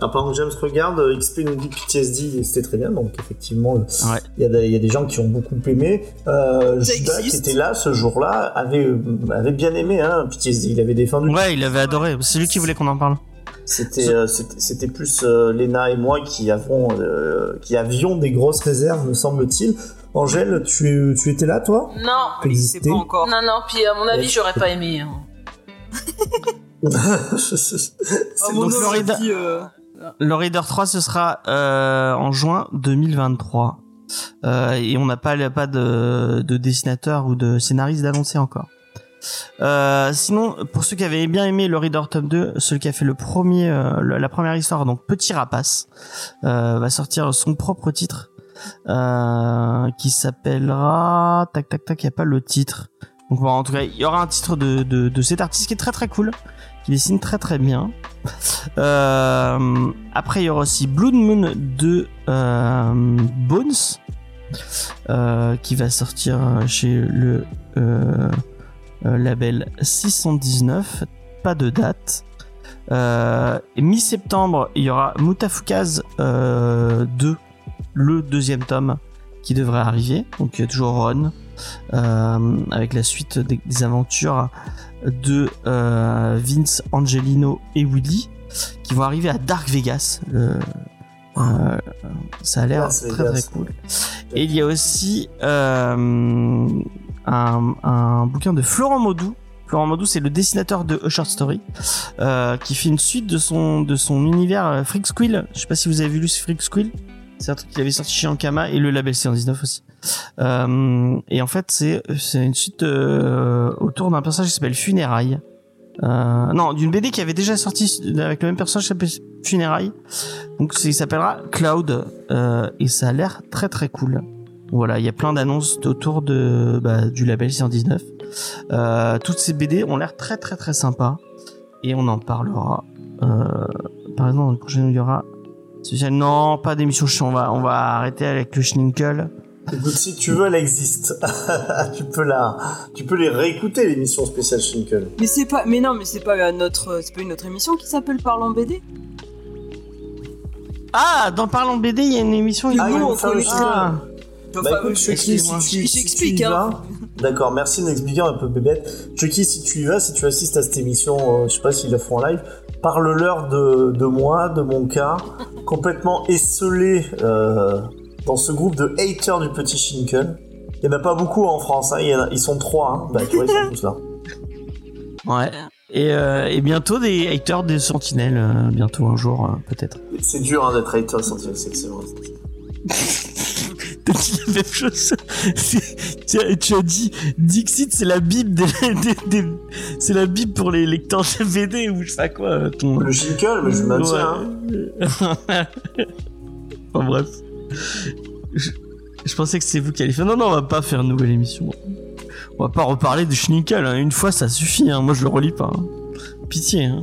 Ah, pendant que James regarde, euh, XP nous dit PTSD c'était très bien, donc effectivement, il Ouais. y, a des- il y a des gens qui ont beaucoup aimé. Euh, Judas, qui était là ce jour-là, avait, euh, avait bien aimé hein, PTSD, il avait défendu. Ouais, il avait adoré. C'est lui qui voulait qu'on en parle. C'était euh, c'était c'était plus euh, Lena et moi qui avons euh, qui avions des grosses réserves, me semble-t-il. Angèle, tu, tu étais là, toi? Non, C'est pas encore. non, non, puis à mon avis, j'aurais pas aimé. hein. [LAUGHS] Donc nom, Florida- dit, euh, Le Reader 3, ce sera euh, en juin 2023. Euh, et on n'a pas, pas de, de dessinateur ou de scénariste d'annoncer encore. Euh, sinon, pour ceux qui avaient bien aimé le Reader Tome 2, celui qui a fait le premier, euh, la première histoire, donc Petit Rapace, euh, va sortir son propre titre, qui s'appellera, tac tac tac, il y a pas le titre. Donc bon, en tout cas, il y aura un titre de, de, de cet artiste qui est très très cool, qui dessine très très bien. Euh, après, il y aura aussi Blood Moon de euh, Bones, euh, qui va sortir chez le label 619. Pas de date. Mi-septembre, il y aura Mutafukaz euh, 2, le deuxième tome, qui devrait arriver. Donc, il y a toujours Ron, avec la suite des aventures de euh, Vince, Angelino et Willy qui vont arriver à Dark Vegas. Le- euh, ça a l'air très très cool. Et il y a aussi euh, un, un bouquin de Florent Maudou. Florent Maudou, c'est le dessinateur de A Short Story, euh, qui fait une suite de son de son univers euh, Freak Squill. Je sais pas si vous avez vu Freak Squill. C'est un truc qu'il avait sorti chez Ankama et le label C19 aussi. Euh, et en fait, c'est c'est une suite euh, autour d'un personnage qui s'appelle Funérailles. Euh, non, d'une BD qui avait déjà sorti avec le même personnage qui s'appelle Funérailles. Donc il s'appellera Cloud euh, et ça a l'air très très cool. Voilà, il y a plein d'annonces autour de bah, du label 119. Euh, toutes ces BD ont l'air très très très sympas et on en parlera. Euh, par exemple, dans le prochain il y aura spécial- non pas d'émission on va on va arrêter avec le Schninkel. Écoute, si tu veux, elle existe. [LAUGHS] tu peux la, tu peux les réécouter l'émission spéciale Shinkle. Mais c'est pas, mais non, mais c'est pas notre, c'est pas une autre émission qui s'appelle Parlons BD. Ah, dans Parlons BD, il y a une émission. Ah, il- nous, on connaît. Ah. Enfin, Bah écoute, Chucky, si excuse-moi. tu, si tu y J'explique, hein. d'accord, merci de m'expliquer un peu bébête. Chucky, si tu y vas, si tu assistes à cette émission, euh, je sais pas s'ils la font en live, parle-leur de, de moi, de mon cas, complètement esselé euh, dans ce groupe de haters du petit Shinkel. Il y en a pas beaucoup en France, hein, il y en a- ils sont trois, hein. bah tu vois, ils sont tous là. [LAUGHS] Ouais. Et, euh, et bientôt des haters des sentinelles, euh, bientôt un jour, euh, peut-être. C'est dur hein, d'être hater, Sentinel, c'est c'est vrai. [LAUGHS] T'as dit la même chose. Tu, as, tu as dit Dixit, c'est la bible des, [LAUGHS] des- des- c'est la bible pour les lecteurs de BD ou je sais pas quoi. euh, Ton... Le Shinkel, mais je maintiens. hein. [LAUGHS] Enfin, bref. Je, je pensais que c'est vous qui alliez faire. Non, non, on va pas faire une nouvelle émission. On va pas reparler de Schnickel. hein. Une fois, ça suffit. Hein. Moi, je le relis pas. hein. Pitié. Hein.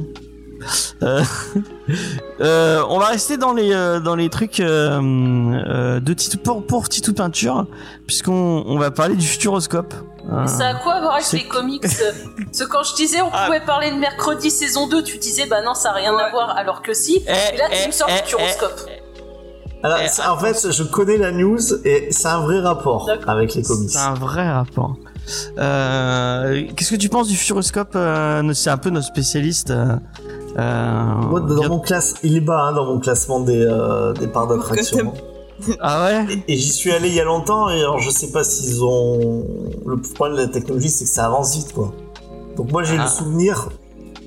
Euh, [LAUGHS] euh, on va rester dans les euh, dans les trucs euh, euh, de Titou pour pour Titou peinture puisqu'on on va parler du futuroscope. Ça a quoi à voir avec les comics [LAUGHS] Parce que quand je disais on Ah. pouvait parler de mercredi saison 2, tu disais bah non, ça a rien à voir, alors que si. eh, Et là, tu eh, me sors eh, le futuroscope. Alors, Eh, en fait, je connais la news et c'est un vrai rapport avec les comics. C'est un vrai rapport. Euh, Qu'est-ce que tu penses du Futuroscope euh, C'est un peu notre spécialiste. Euh, Moi, dans bien- mon classe, il est bas hein, dans mon classement des, euh, des parts d'attraction. Ah ouais Et, et j'y suis allé il y a longtemps et alors je sais pas s'ils ont. Le problème de la technologie, c'est que ça avance vite quoi. Donc moi j'ai Ah. le souvenir,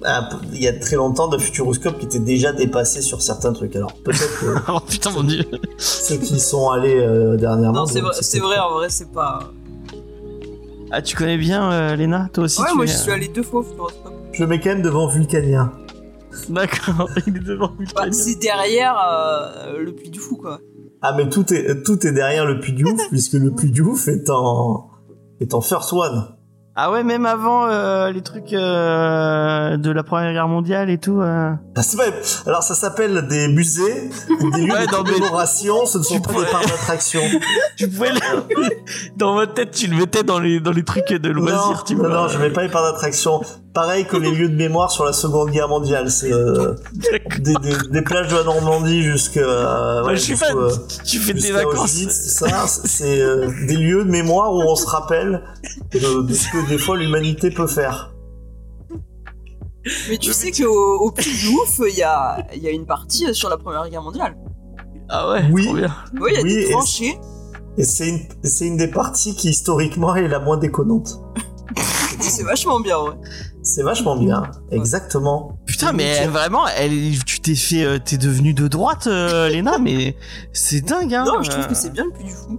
peu- il y a très longtemps, de Futuroscope qui était déjà dépassé sur certains trucs. Alors peut-être que [LAUGHS] Oh putain mon dieu. ceux qui sont allés euh, dernièrement. Non, c'est vrai, c'est vrai, en vrai, c'est pas. Ah tu connais bien euh, Léna Toi aussi ouais, tu moi es- j'y suis allé deux fois au Futuroscope. Je mets quand même devant Vulcania. D'accord, [LAUGHS] il est devant Bah, c'est derrière euh, le Puy du Fou, quoi. Ah mais tout est tout est derrière le Puy du Ouf [LAUGHS] puisque le Puy du Ouf est en est en first one. Ah ouais, même avant euh, les trucs euh, de la Première Guerre mondiale et tout. euh. Ah, c'est vrai. Alors ça s'appelle des musées ou des lieux [LAUGHS] Ouais, de non, mais- commémoration, ce ne sont pas pourrais- des parcs d'attraction. Tu pouvais le... dans votre tête, tu le mettais dans les dans les trucs de loisirs, non, tu non, vois. non, je mets pas les parcs d'attraction. Pareil que les lieux de mémoire sur la Seconde Guerre mondiale, c'est euh, des, des, des plages de la Normandie jusqu'à euh, Ouais, ouais, je suis fan. euh, tu fais jusqu'à vacances. Auschwitz, ça, c'est euh, des lieux de mémoire où on se rappelle de, de ce que des fois l'humanité peut faire. Mais tu sais qu'au au plus du ouf, il y a, il y a une partie sur la Première Guerre mondiale. Ah ouais, Oui. trop bien. Oui, il y a Oui, des et tranchées. Et c'est une, c'est une des parties qui historiquement est la moins déconnante. [LAUGHS] C'est vachement bien, ouais. C'est vachement bien, exactement. Putain, mais elle, vraiment, elle, tu t'es fait, euh, t'es devenu de droite, euh, Léna, [LAUGHS] mais c'est dingue, hein. Non, je trouve euh. que c'est bien le plus du fou.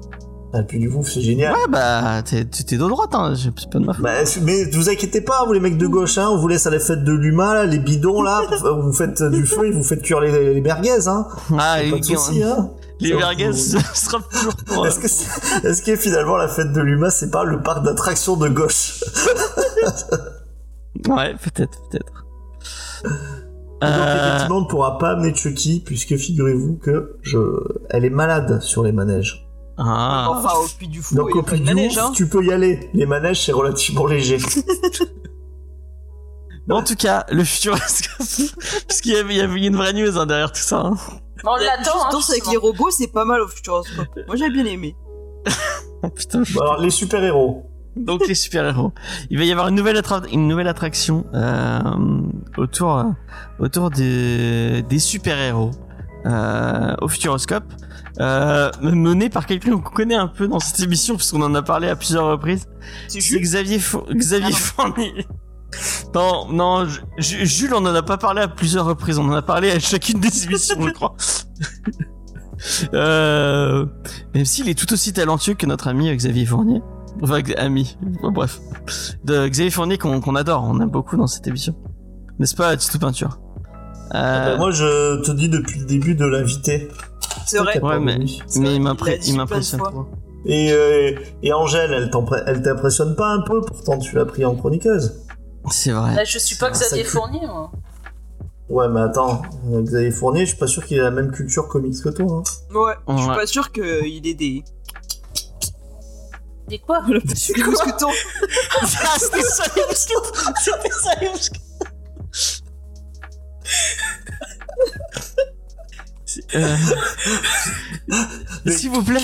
Ah, puis du coup, c'est génial. Ouais, bah, t'es t'es de droite, hein. j'ai- C'est pas de ma faute. Bah, mais vous inquiétez pas, vous les mecs de gauche, hein, on vous laisse à la fête de l'humain, là, les bidons, là, [LAUGHS] vous faites du feu et vous faites cuire les, les merguez, hein. Ah, Pas les, de soucis, hein. les merguez, ce sera toujours pour. Est-ce que, c'est- est-ce que finalement la fête de l'humain, c'est pas le parc d'attractions de gauche? [LAUGHS] Ouais, peut-être, peut-être. Donc, Euh, effectivement, on ne pourra pas amener Chucky, puisque figurez-vous que je, elle est malade sur les manèges. ah. Enfin, au plus du fou, Donc, au de du manège, ouf, hein. tu peux y aller. Les manèges, c'est relativement léger. Bon, [LAUGHS] en tout cas, le futuroscope, [LAUGHS] parce qu'il y avait, il y avait une vraie news hein, derrière tout ça. hein. On l'attend, hein, avec les robots, c'est pas mal au Futuroscope. Moi, j'ai bien aimé. [LAUGHS] Oh, putain, je- Bon, alors, les super-héros. Donc les super-héros. Il va y avoir une nouvelle, attra- une nouvelle attraction euh, autour, euh, autour des, des super-héros euh, au Futuroscope, euh, menée par quelqu'un qu'on connaît un peu dans cette émission, puisqu'on en a parlé à plusieurs reprises. C'est. Xavier, Fo- Xavier Fournier. Non, non, Ju- Ju- Jules, on en a pas parlé à plusieurs reprises. On en a parlé à chacune des émissions, je crois. [LAUGHS] euh, même s'il est tout aussi talentueux que notre ami Xavier Fournier. Enfin, ami. Bref. De Xavier Fournier qu'on adore. On aime beaucoup dans cette émission. N'est-ce pas, Tito Peinture? Euh, Bah, moi, je te dis depuis le début de l'inviter. C'est vrai. Ouais, mais, mais vrai, il m'impressionne. Et, euh, et Angèle, elle t'impressionne pas un peu Pourtant, tu l'as pris en chroniqueuse. C'est vrai. Là, je suis pas un Xavier sacré- Fournier, moi. Ouais, mais attends, euh, Xavier Fournier, je suis pas sûr qu'il ait la même culture comics que toi. Hein. Ouais, je suis Ouais. pas sûr qu'il ait des. Des quoi Voilà, parce que mousquetons. [LAUGHS] Ah, c'était ça les mousquetons C'était ça les mousquetons euh, Mais- [LAUGHS] S'il vous plaît,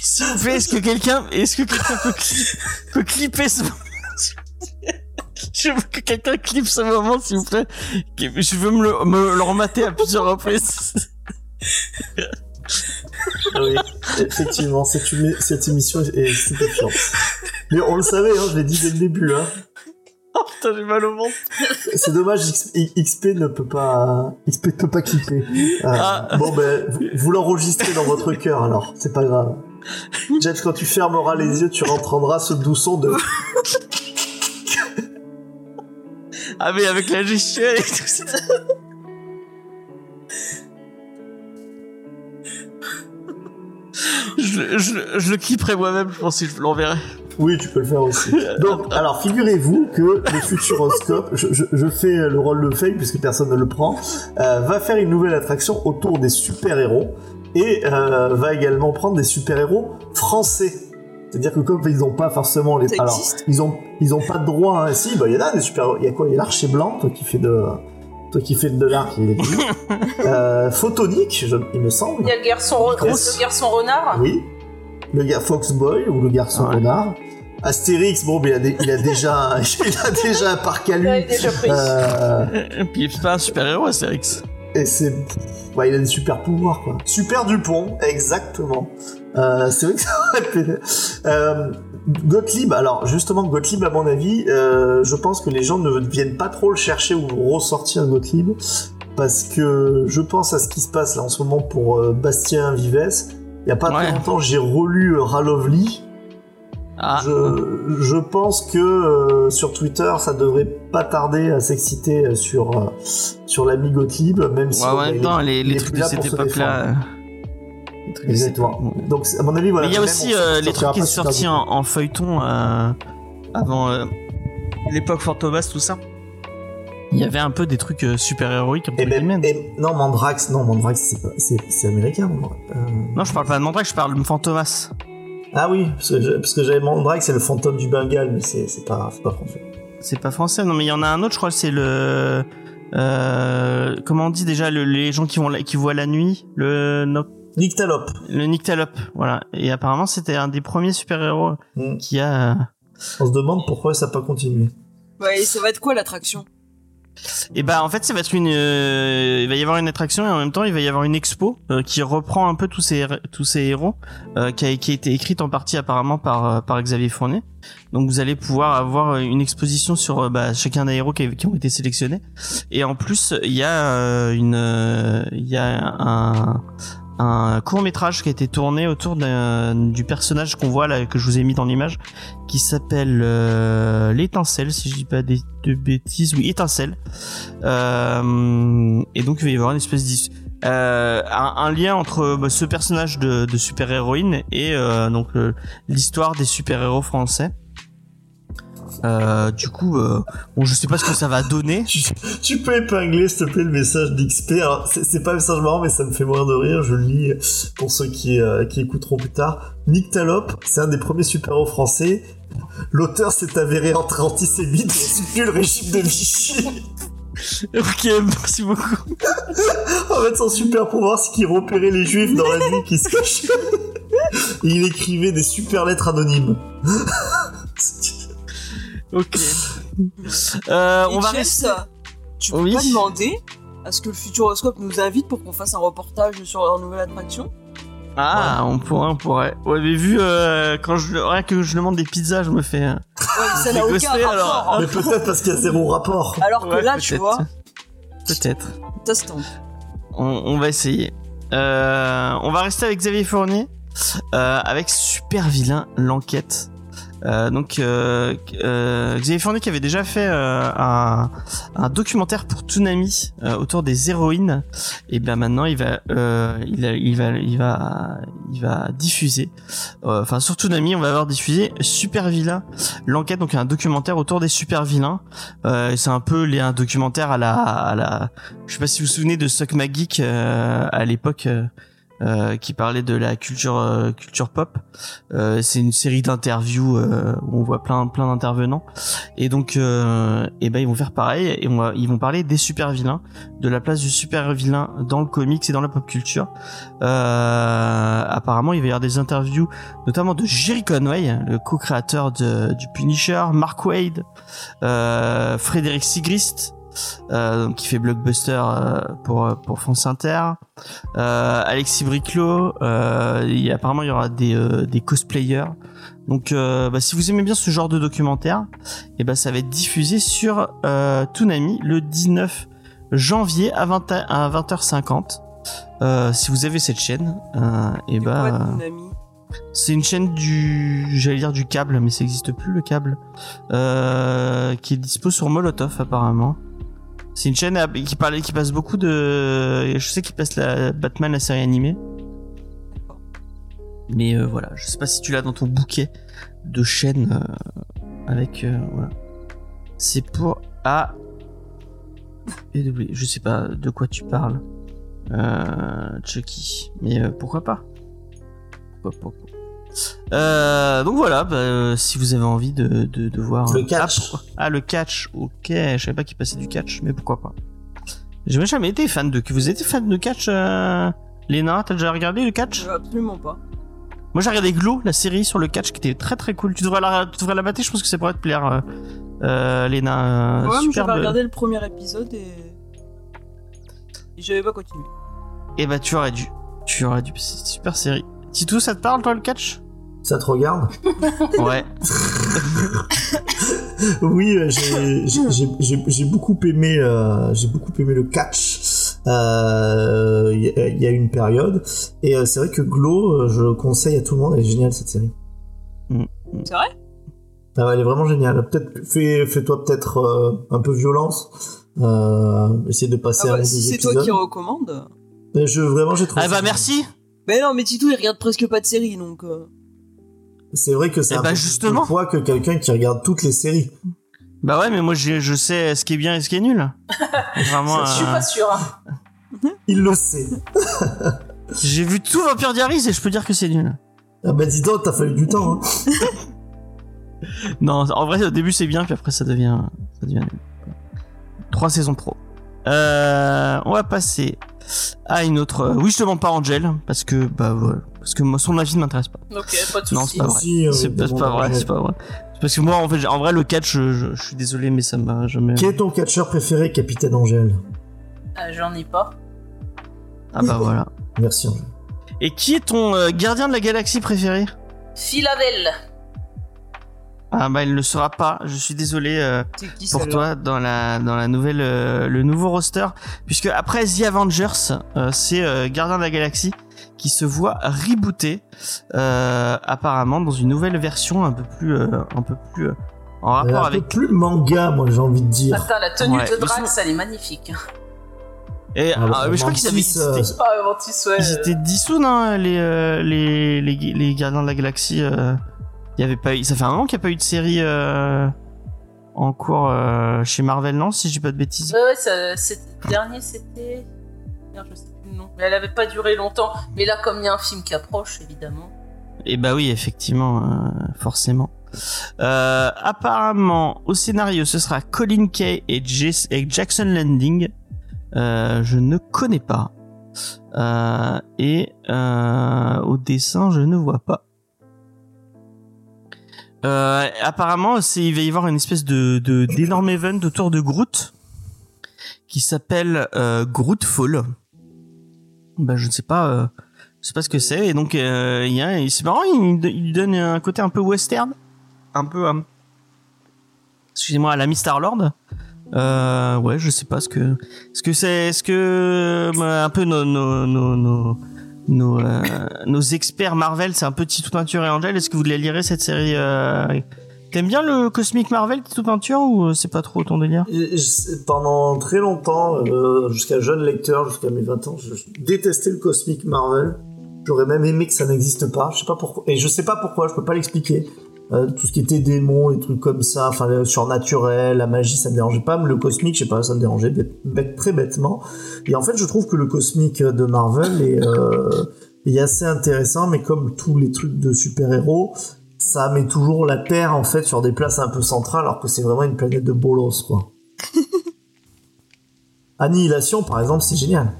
s'il vous plaît, est-ce que quelqu'un, est-ce que quelqu'un peut, cli- peut clipper ce moment? Je veux que quelqu'un clippe ce moment, s'il vous plaît. Je veux me le, me le remater à plusieurs reprises. [LAUGHS] Effectivement, cette, cette émission est stupéfiante. Mais on le savait, hein, je l'ai dit dès le début. Hein. Oh putain, j'ai mal au ventre. C'est dommage, XP ne peut pas, XP ne peut pas clipper. Euh, Ah. Bon ben, vous, vous l'enregistrez dans votre cœur alors, c'est pas grave. Jeff, quand tu fermeras les yeux, tu entendras ce doux son de. Ah mais avec la gestuelle et tout ça. Je, le- je, le- je le clipperai moi-même, je pense que je l'enverrai. Oui, tu peux le faire aussi. Donc, [LAUGHS] alors, figurez-vous que le Futuroscope, je, je, je fais le rôle de fake puisque personne ne le prend, euh, va faire une nouvelle attraction autour des super-héros et euh, va également prendre des super-héros français. C'est-à-dire que comme ils n'ont pas forcément les... Ça Alors, ils ont, ils ont pas de droit, hein. si, bah, il y en a des super-héros. Il y a quoi? Il y a l'Archer Blanc, toi qui fais de... Toi qui fais de l'arc, il est euh, Photonique, je- il me semble. Il y a le garçon, le garçon renard. Oui. Le gars Foxboy ou le garçon Ouais. renard. Astérix, bon, mais il a, il a déjà, [LAUGHS] [LAUGHS] il a déjà un parc à lui. Ouais, déjà pris. Euh, Et puis c'est pas un super-héros, Astérix. et c'est, ouais, il a des super pouvoirs, quoi. Super Dupont, exactement. Euh, c'est vrai que ça aurait pu- euh, Gottlieb, alors justement Gottlieb à mon avis, euh, je pense que les gens ne viennent pas trop le chercher ou ressortir Gottlieb parce que je pense à ce qui se passe là en ce moment pour euh, Bastien Vives. Il y a pas Ouais. très longtemps, j'ai relu euh, Ralovli. Ah, Je, je pense que euh, sur Twitter, ça devrait pas tarder à s'exciter euh, sur euh, sur l'ami Gottlieb, même si ouais, temps, est- les, les est trucs plus de là cette pour Exactement. Donc à mon avis, voilà. Mais il y a aussi on euh, les trucs qui sont sortis Dupont. en, en feuilleton euh, avant euh, l'époque Fantomas, tout ça. Il y avait un peu des trucs euh, super héroïques. Et même, et- non, Mandrax, non, Mandrax, c'est américain. Mandrax. Euh, Non, je parle pas de Mandrake, je parle de Fantomas. Ah oui, parce que, je- parce que j'avais Mandrax, c'est le fantôme du Bengale, mais c'est pas, c'est pas français. C'est pas français, non, mais il y en a un autre, je crois, c'est le. Euh, comment on dit déjà le- les gens qui vont la- qui voient la nuit le no- Nyctalope. le Nyctalope voilà et apparemment c'était un des premiers super héros Hmm. qui a euh, On se demande pourquoi ça n'a pas continué. Ouais, et ça va être quoi l'attraction? Et bah en fait ça va être une, euh, il va y avoir une attraction et en même temps il va y avoir une expo euh, qui reprend un peu tous ces tous ces héros euh, qui, a, qui a été écrite en partie apparemment par par Xavier Fournier. Donc vous allez pouvoir avoir une exposition sur euh, bah, chacun des héros qui, qui ont été sélectionnés. Et en plus il y a euh, une euh, il y a un un court métrage qui a été tourné autour du personnage qu'on voit là que je vous ai mis dans l'image qui s'appelle euh, l'étincelle si je dis pas des, de bêtises oui étincelle. Euh, et donc il va y avoir une espèce d'is- euh, un, lien entre bah, ce personnage de, de super héroïne et euh, donc l'histoire des super héros français euh, du coup euh, bon je sais pas ce que ça va donner Tu, [LAUGHS] tu peux épingler, s'il te plaît, le message d'XP. Alors, c'est pas un message marrant, mais ça me fait mourir de rire. Je le lis pour ceux qui, euh, qui écouteront plus tard. Nyctalope, c'est un des premiers super-héros français. L'auteur s'est avéré entre antisémite et soutenu le régime de Vichy. ok merci beaucoup [LAUGHS] En fait, son super pouvoir, c'est qu'il repérait les juifs dans la nuit qui se cachaient. Et il écrivait des super lettres anonymes. [LAUGHS] ok euh, on va rester Tu peux Oui. pas demander à ce que le Futuroscope nous invite pour qu'on fasse un reportage sur leur nouvelle attraction Ah, on pourrait, on pourrait. Ouais, mais vu euh, quand je rien que je demande des pizzas, je me fais. euh, Ouais, mais ça C'est [LAUGHS] n'a aucun rapport. alors. Mais peut-être parce qu'il y a zéro rapport. Alors que ouais, là, tu vois, Peut-être. On, on va essayer. Euh, on va rester avec Xavier Fournier, euh, avec Super Vilain l'enquête. Euh, donc euh, euh, Xavier Fournier qui avait déjà fait euh, un, un documentaire pour Toonami euh, autour des héroïnes. Et bien maintenant il va il, il va il va il va diffuser. Enfin sur Toonami on va avoir diffusé Super Vilain l'enquête donc un documentaire autour des super vilains. C'est un peu les, un documentaire à la à la je sais pas si vous vous souvenez de Suck euh, à l'époque euh, qui parlait de la culture euh, culture pop. Euh, c'est une série d'interviews euh, où on voit plein plein d'intervenants et donc euh, et ben ils vont faire pareil et on va, ils vont parler des super vilains, de la place du super vilain dans le comics et dans la pop culture. Euh, apparemment, il va y avoir des interviews notamment de Jerry Conway, le co-créateur du Punisher, Mark Wade, Frédéric Sigrist, euh, qui fait blockbuster euh, pour pour France Inter, euh, Alexis Briclot, euh, il apparemment il y aura des euh, des cosplayers. Donc euh, bah, si vous aimez bien ce genre de documentaire, et ben ça va être diffusé sur euh, Toonami le 19 janvier à 20 à 20h50. Euh, si vous avez cette chaîne, euh, et C'est quoi, bah c'est une chaîne du, j'allais dire du câble, mais ça existe plus le câble, euh, qui est dispo sur Molotov apparemment. C'est une chaîne qui parle, qui passe beaucoup de, je sais qu'il passe la Batman la série animée. Mais euh, voilà, je sais pas si tu l'as dans ton bouquet de chaînes euh, avec, euh, voilà. C'est pour A. et. Je sais pas de quoi tu parles, euh, Chucky. Mais Pourquoi pas? Euh, donc voilà, bah, euh, si vous avez envie de, de, de voir Le Ah, catch. pourquoi- Ah, le catch, ok, je savais pas qu'il passait du catch, mais pourquoi pas. J'ai jamais été fan de. Vous étiez fan de catch, euh... Léna? T'as déjà regardé le catch? Je veux absolument pas. Moi j'ai regardé Glow, la série sur le catch qui était très très cool. Tu devrais la, tu devrais la mater, je pense que ça pourrait te plaire, euh, euh, Léna. euh, Ouais, mais j'avais regardé le premier épisode et. et j'avais pas continué. Et bah tu aurais dû. Tu aurais dû, c'est une super série. Titou, ça te parle toi le catch? Ça te regarde Ouais. [LAUGHS] Oui, euh, j'ai- j'ai j'ai- j'ai- j'ai beaucoup aimé, euh, j'ai beaucoup aimé le catch. euh, Il y, a- il y a une période, et euh, c'est vrai que Glow, je conseille à tout le monde. Elle est géniale cette série. C'est vrai? Ah ouais, elle est vraiment géniale. Peut-être fais, fais-toi peut-être euh, un peu violence. Euh, essaye de passer Ah bah, si deux c'est toi qui recommande. Mais je vraiment j'ai trouvé. Ah bah merci Mais non, mais Titou il regarde presque pas de séries donc. euh, C'est vrai que c'est Eh un bah, peu plus de poids que quelqu'un qui regarde toutes les séries. Bah ouais, mais moi je, je sais ce qui est bien et ce qui est nul. [LAUGHS] Vraiment. Je suis euh, pas sûre. hein. [LAUGHS] Il le sait. [LAUGHS] J'ai vu tout Vampire Diaries et je peux dire que c'est nul. Ah bah dis donc, t'as fallu du temps. Hein. Non, en vrai au début c'est bien puis après ça devient ça devient nul. Trois saisons pro. Euh, on va passer à une autre. euh, Oui, je te demande pas Angel parce que bah voilà, parce que moi son avis ne m'intéresse pas. Ok, pas de Non, soucis. c'est pas vrai. Si, euh, C'est pas, vrai, ouais. c'est pas vrai. C'est Parce que moi en fait, en vrai le catch, je, je- je suis désolé mais ça m'a jamais. Qui est ton catcheur préféré, Capitaine Angèle Euh, J'en ai pas. Ah bah voilà. Merci Angèle. Et qui est ton euh, gardien de la galaxie préféré? Philavel. Ah bah il ne le sera pas. Je suis désolé. euh, qui pour toi dans la dans la nouvelle euh, le nouveau roster puisque après The Avengers euh, c'est euh, Gardien de la Galaxie qui se voit rebooté euh, apparemment dans une nouvelle version un peu plus euh, un peu plus euh, en Euh, rapport un avec peu plus manga, moi j'ai envie de dire. Attends, la tenue Ouais, de Drax, elle est magnifique. et Ah, bah, ah, mais je crois qu'ils avaient Mantis, euh, ils étaient- Ah, ouais. ils étaient dissous non les, euh, les les les Gardiens de la Galaxie euh, il y avait pas eu ça fait un moment qu'il n'y a pas eu de série euh, en cours euh, chez Marvel non si je dis pas de bêtises? Ouais, ouais, ça, c'est- le dernier c'était. Merde, je sais plus le nom. Mais elle avait pas duré longtemps. Mais là, comme il y a un film qui approche, évidemment. Et bah oui, effectivement, euh, forcément. Euh, apparemment, au scénario, ce sera Colin Kay et, Jas- et Jackson Landing. Euh, je ne connais pas. Euh, et euh, au dessin, je ne vois pas. Euh, apparemment, il va y avoir une espèce de d'énorme event autour de Groot qui s'appelle euh, Grootfall. Bah, je ne sais pas. euh, je sais pas ce que c'est et donc euh, il c'est marrant il, donne un côté un peu western un peu euh, excusez-moi à la Star Lord euh, ouais je sais pas ce que ce que c'est ce que euh, un peu nos nos nos nos nos, euh, nos experts Marvel c'est un peu Tito Peinture et Angel est-ce que vous la lirez cette série euh... t'aimes bien le cosmique Marvel Tito Peinture ou euh, c'est pas trop ton délire? Pendant très longtemps, euh, jusqu'à jeune lecteur, jusqu'à mes 20 ans, je détestais le cosmique Marvel. J'aurais même aimé que ça n'existe pas. Je sais pas pourquoi. Et je sais pas pourquoi, je peux pas l'expliquer. Euh, tout ce qui était démons, les trucs comme ça, enfin le surnaturel, la magie, ça me dérangeait pas, mais le cosmique, je sais pas, ça me dérangeait bête- bête- très bêtement. Et en fait, je trouve que le cosmique de Marvel est, euh, est assez intéressant, mais comme tous les trucs de super-héros, ça met toujours la Terre en fait sur des places un peu centrales, alors que c'est vraiment une planète de bolos, quoi. [LAUGHS] Annihilation, par exemple, c'est génial.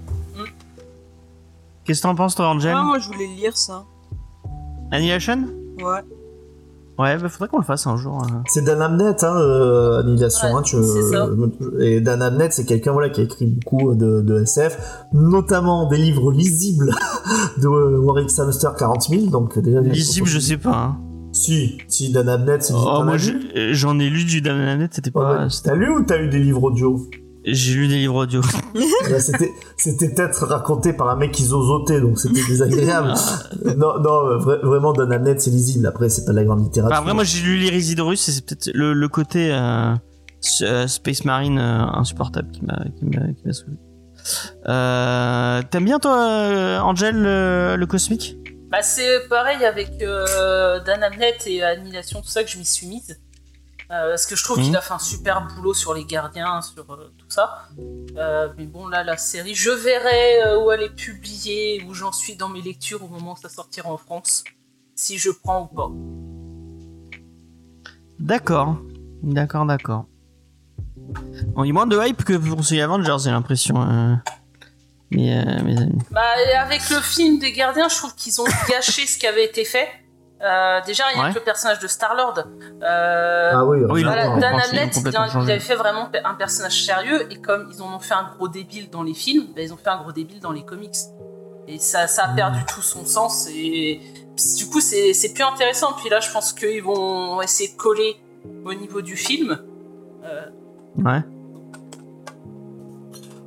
qu'est-ce que t'en penses toi Angel? Ah, moi je voulais lire ça. Annihilation? Ouais. Ouais bah faudrait qu'on le fasse un jour hein. C'est Dan Abnett, hein, euh, Annihilation. Ouais, hein, tu- c'est ça. Et Dan Abnett, c'est quelqu'un voilà, qui a écrit beaucoup de, de SF, notamment des livres lisibles [LAUGHS] de Warwick Samster 40 000. Donc, déjà, lisible je sais pas hein. Si, si, Dan Abnett, c'est Oh, moi, euh, j'en ai lu du Damned, c'était Ouais, pas. ouais. c'était- T'as lu ou t'as eu des livres audio? J'ai lu des livres audio. [LAUGHS] Bah, C'était c'était peut-être raconté par un mec qui zozotait, donc c'était désagréable. [LAUGHS] non, non, euh, vra- vraiment, Dan Abnett, c'est lisible. Après, c'est pas de la grande littérature. Après, moi, j'ai lu l'Irisidorus et c'est peut-être le, le côté euh, euh, Space Marine euh, insupportable qui m'a qui m'a qui m'a saoulé. Euh, T'aimes bien toi, euh, Angel, le, le cosmique? Bah, c'est pareil avec euh, Dan Abnett et Annihilation, tout ça que je m'y suis mise. Euh, parce que je trouve Mhm. qu'il a fait un super boulot sur les gardiens, sur euh, tout ça. Euh, mais bon, là, la série, je verrai euh, où elle est publiée, où j'en suis dans mes lectures au moment où ça sortira en France. Si je prends ou pas. D'accord, d'accord, d'accord. On y a moins de hype que pour The Avengers, j'ai l'impression. euh. Mais, mes amis. Bah, avec le film des gardiens, je trouve qu'ils ont gâché ce qui avait été fait. Euh, déjà, rien Ouais. que le personnage de Star-Lord. Euh, Ah oui, Oui, Voilà, ont Dan Abnett, il, avait fait vraiment un personnage sérieux, et comme ils en ont fait un gros débile dans les films, bah, ils ont fait un gros débile dans les comics. Et ça, ça a perdu tout son sens, et du coup, c'est c'est plus intéressant. Puis là, je pense qu'ils vont essayer de coller au niveau du film. Euh, Ouais.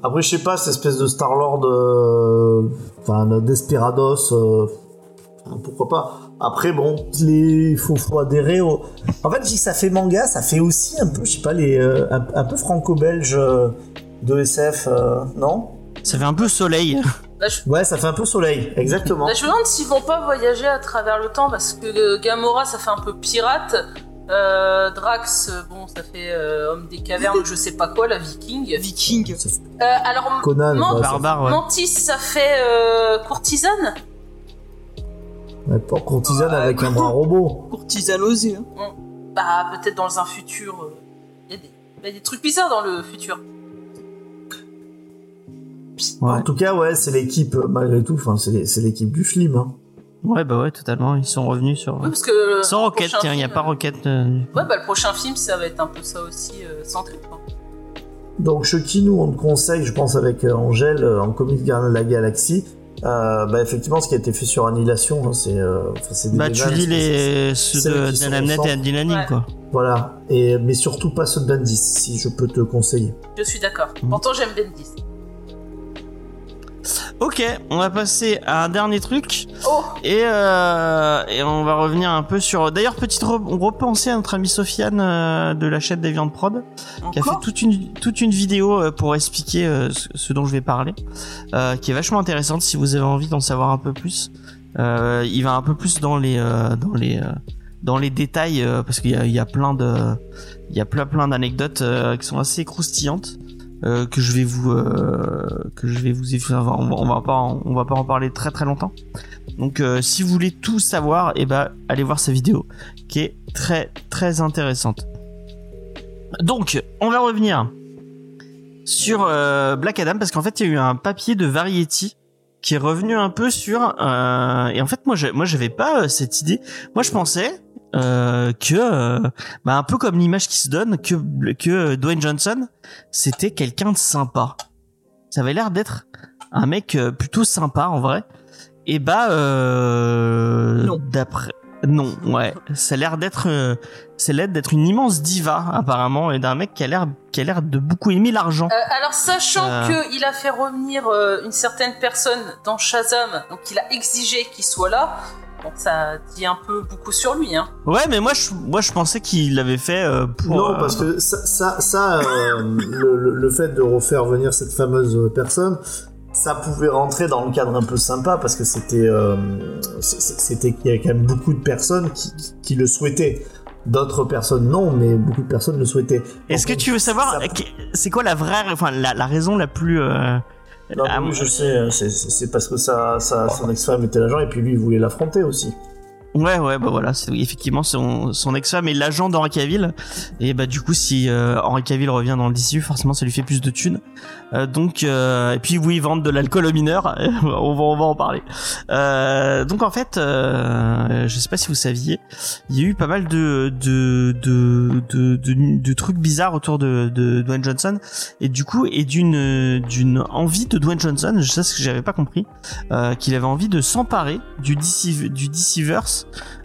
Après, je sais pas, cette espèce de Star-Lord, euh, enfin, Desperados, euh, pourquoi pas. Après, bon, les, faut, faut adhérer au... En fait, si ça fait manga, ça fait aussi un peu, je sais pas, les, euh, un, un peu franco-belge euh, de SF, euh, non? Ça fait un peu soleil. Là, je... Ouais, ça fait un peu soleil, exactement. là, je me demande s'ils vont pas voyager à travers le temps parce que Gamora, ça fait un peu pirate. Euh, Drax, bon, ça fait euh, homme des cavernes, je sais pas quoi, la viking. Viking. Euh, alors, Conan, Man- ouais, ça- Barbare, ouais. Mantis, ça fait euh, courtisane? Pour courtisane avec un bras robot. [LAUGHS] Courtisane osée. hein. Bah, peut-être dans un futur. Il y, a des- y a des trucs bizarres dans le futur. Ouais. En tout cas, ouais, c'est l'équipe, euh, malgré tout, enfin, c'est l'équipe du film. Hein. Ouais, bah ouais, totalement. Ils sont revenus sur. Oui, parce que. Sans Rocket, tiens, il n'y a pas euh, Rocket. euh, Ouais, bah, le prochain film, ça va être un peu ça aussi, euh, centré. quoi. Donc, Chucky, nous, on te conseille, je pense, avec euh, Angèle, euh, en comics Gardien de la Galaxie, euh, bah, effectivement, ce qui a été fait sur Annihilation, hein, c'est euh, enfin, c'est des Bah, tu lis les c'est- ceux de au et centre. Andy Lanning, Ouais. quoi. Voilà, et, mais surtout pas ceux de Bendis, si je peux te conseiller. Je suis d'accord. Mhm. Pourtant, j'aime Bendis. Ok, on va passer à un dernier truc. Oh Et, euh, et on va revenir un peu sur. D'ailleurs, petite re- repensée à notre amie Sofiane euh, de la chaîne des viandes prod, qui a fait toute une toute une vidéo euh, pour expliquer euh, ce, ce dont je vais parler, euh, qui est vachement intéressante si vous avez envie d'en savoir un peu plus. Euh, il va un peu plus dans les euh, dans les euh, dans les détails euh, parce qu'il y y a plein de il y a plein plein d'anecdotes euh, qui sont assez croustillantes. Euh, que je vais vous euh, que je vais vous enfin, on va, va pas en- on va pas en parler très très longtemps donc euh, si vous voulez tout savoir, et ben allez voir sa vidéo qui est très très intéressante. Donc on va revenir sur euh, Black Adam parce qu'en fait il y a eu un papier de Variety qui est revenu un peu sur euh, et en fait moi je, moi j'avais pas euh, cette idée. Moi je pensais euh, que euh, bah, un peu comme l'image qui se donne que que Dwayne Johnson c'était quelqu'un de sympa. Ça avait l'air d'être un mec euh, plutôt sympa en vrai. Et bah euh, Non. d'après non, ouais, ça a l'air d'être euh, c'est l'air d'être une immense diva apparemment et d'un mec qui a l'air qui a l'air de beaucoup aimer l'argent. Alors, sachant qu'il a fait revenir euh, une certaine personne dans Shazam, donc il a exigé qu'il soit là, donc ça dit un peu beaucoup sur lui. Hein. Ouais, mais moi je moi je pensais qu'il l'avait fait euh, pour non, euh, parce que ça, ça, ça, euh, le, le- le fait de refaire venir cette fameuse personne, ça pouvait rentrer dans le cadre un peu sympa parce que c'était, euh, c'était qu'il y avait quand même beaucoup de personnes qui, qui- qui le souhaitaient. D'autres personnes non, mais beaucoup de personnes le souhaitaient. Est-ce que tu veux savoir ça- euh, c'est quoi la vraie enfin la, la raison la plus euh, Non, ah, oui, je sais, c'est- c'est c'est parce que ça, ça, son ex-femme était l'agent et puis lui il voulait l'affronter aussi. Ouais, ouais, bah voilà, c'est effectivement son, son ex-femme est l'agent d'Henri Cavill. Et bah du coup, si euh, Henri Cavill revient dans le DCU, forcément, ça lui fait plus de thunes. Euh, donc, euh, et puis oui, ils vendent de l'alcool aux mineurs. [LAUGHS] on va, on va en parler. Euh, donc en fait, euh, je sais pas si vous saviez, il y a eu pas mal de de de de, de, de trucs bizarres autour de, de Dwayne Johnson et du coup et d'une d'une envie de Dwayne Johnson. Je sais ce que j'avais pas compris, euh, qu'il avait envie de s'emparer du DC du DCverse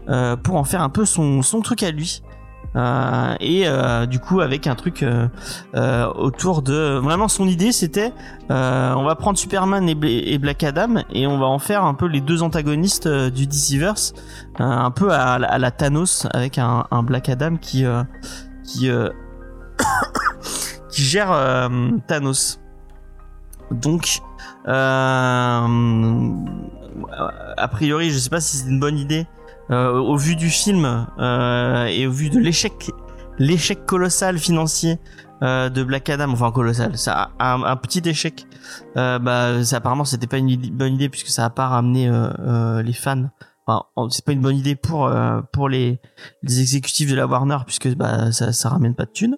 euh, pour en faire un peu son, son truc à lui. Euh, et euh, du coup avec un truc autour de vraiment son idée c'était on va prendre Superman et, Bla- et Black Adam et on va en faire un peu les deux antagonistes du DCverse un peu à, la- Thanos avec un, un Black Adam qui qui [COUGHS] qui gère Thanos donc a priori, je sais pas si c'est une bonne idée au vu du film euh, et au vu de l'échec, l'échec colossal financier euh, de Black Adam, enfin colossal, ça un, petit échec. Euh, bah, ça, apparemment, c'était pas une bonne idée puisque ça a pas ramené euh, euh, les fans. Enfin, en- c'est pas une bonne idée pour euh, pour les, les exécutifs de la Warner puisque bah ça ça ramène pas de thunes.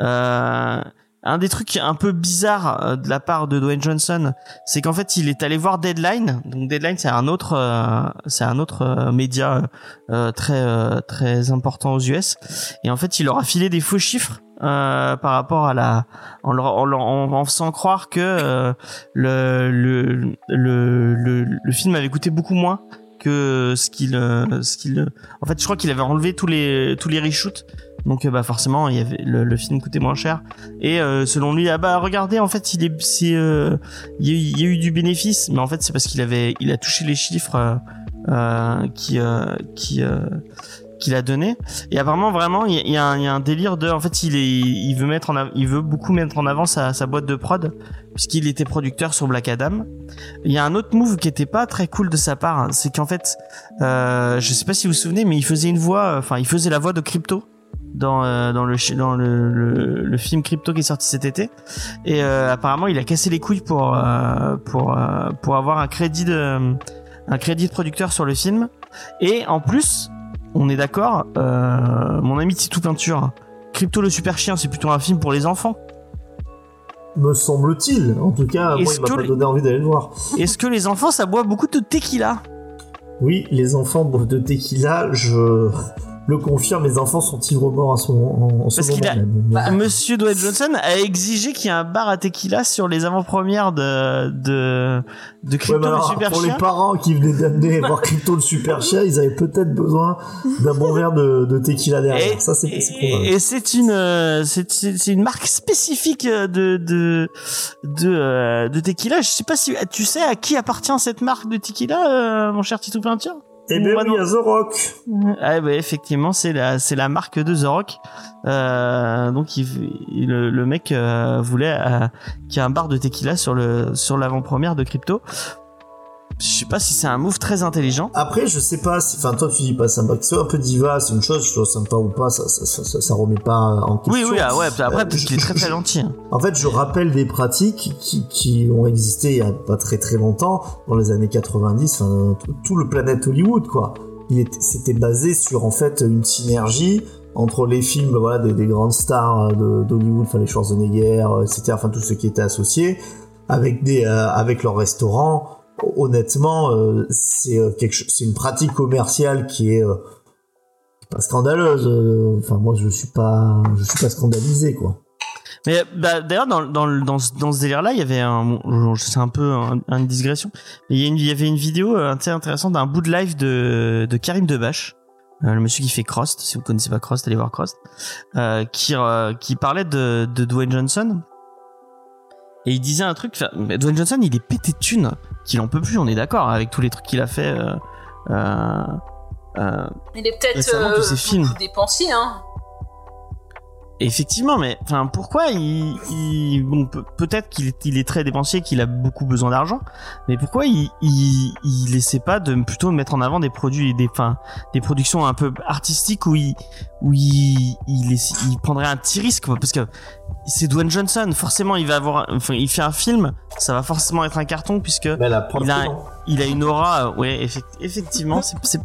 Euh, un des trucs un peu bizarres euh, de la part de Dwayne Johnson, c'est qu'en fait il est allé voir Deadline. Donc Deadline c'est un autre euh, c'est un autre euh, média euh, très euh, très important aux US et en fait il leur a filé des faux chiffres euh, par rapport à la en leur, en, en, faisant croire que le, le, le le le film avait coûté beaucoup moins que ce qu'il ce qu'il en fait je crois qu'il avait enlevé tous les tous les reshoots donc euh, bah forcément il y avait le, le film coûtait moins cher et euh, selon lui ah bah regardez en fait il est c'est euh, il y, a eu- du bénéfice mais en fait c'est parce qu'il avait il a touché les chiffres euh, euh, qui euh, qui qu'il a donné. Et apparemment, vraiment, il y, y a un- délire de, en fait, il est, il veut mettre en, il veut beaucoup mettre en avant sa, sa boîte de prod, puisqu'il était producteur sur Black Adam. Il y a un autre move qui était pas très cool de sa part, hein, c'est qu'en fait, euh, je sais pas si vous vous souvenez, mais il faisait une voix, enfin, il faisait la voix de Crypto dans euh, dans le chi- dans le, le, le film Crypto qui est sorti cet été et euh, apparemment il a cassé les couilles pour euh, pour pour avoir un crédit de un crédit de producteur sur le film et en plus on est d'accord mon ami Titou Peinture Crypto le super chien c'est plutôt un film pour les enfants Me semble-t-il. En tout cas, moi, il m'a pas donné envie d'aller le voir. est-ce que les enfants ça boit beaucoup de tequila? Oui, les enfants boivent de tequila, je le confirme, mes enfants sont ivres morts à moment, en ce Parce qu'il moment a- même. Bah, Monsieur Dwayne Johnson a exigé qu'il y ait un bar à tequila sur les avant-premières de de de Crypto alors, le super pour chien les parents qui venaient d'amener voir Crypto le super chien, ils avaient peut-être besoin d'un bon verre de, de tequila derrière. Et, Ça, c'est et, c'est une euh, c'est une marque spécifique euh, de de de euh, de tequila. Je sais pas si tu sais à qui appartient cette marque de tequila, euh, mon cher Titou Peinture. Eh bien, oui, non. à The Rock. Ah bah effectivement, c'est la c'est la marque de The Rock. Euh, donc il, il- le, le mec euh, voulait euh, qu'il y ait un bar de tequila sur le sur l'avant-première de Crypto. Je sais pas si c'est un move très intelligent. Après, je sais pas si, enfin, toi, tu dis pas sympa, que ce soit un peu diva, c'est une chose, ce soit sympa ou pas, ça, ça, ça, ça, remet pas en question. Oui oui ah ouais. Après Euh, parce qu'il est très très gentil. hein. [LAUGHS] En fait, je rappelle des pratiques qui, qui ont existé il y a pas très très longtemps, dans les années 90, enfin, tout, tout le planète Hollywood, quoi. Il était, c'était basé sur, en fait, une synergie entre les films, voilà, des, des grandes stars de- d'Hollywood, enfin, les Schwarzenegger, euh, etc., enfin, tous ceux qui étaient associés, avec des, euh, avec leurs restaurants. Honnêtement, euh, c'est euh, c'est une pratique commerciale qui est, euh, pas scandaleuse. Enfin, moi, je suis pas, je suis pas scandalisé, quoi. Mais bah, d'ailleurs dans dans dans ce, dans ce délire là, il y avait un c'est un peu un- une digression, mais il y, avait une vidéo intéressante d'un bout de live de de Karim Debache, le monsieur qui fait Crost, si vous connaissez pas Crost, allez voir Crost, qui qui parlait de de Dwayne Johnson. Et il disait un truc, Dwayne Johnson, il est pété de thunes, qu'il en peut plus, on est d'accord, avec tous les trucs qu'il a fait. Euh, euh, euh, Il est peut-être Récemment, tous ces euh, films. dépensier, hein. Effectivement, mais enfin pourquoi il, il- bon peut- peut-être qu'il est, il est très dépensier, qu'il a beaucoup besoin d'argent, mais pourquoi il, il il essaie pas de plutôt mettre en avant des produits des enfin des productions un peu artistiques où il où il il, il prendrait un petit risque parce que c'est Dwayne Johnson, forcément il va avoir enfin il fait un film, ça va forcément être un carton puisque la Il a il a une aura euh, ouais effect- effectivement c'est c'est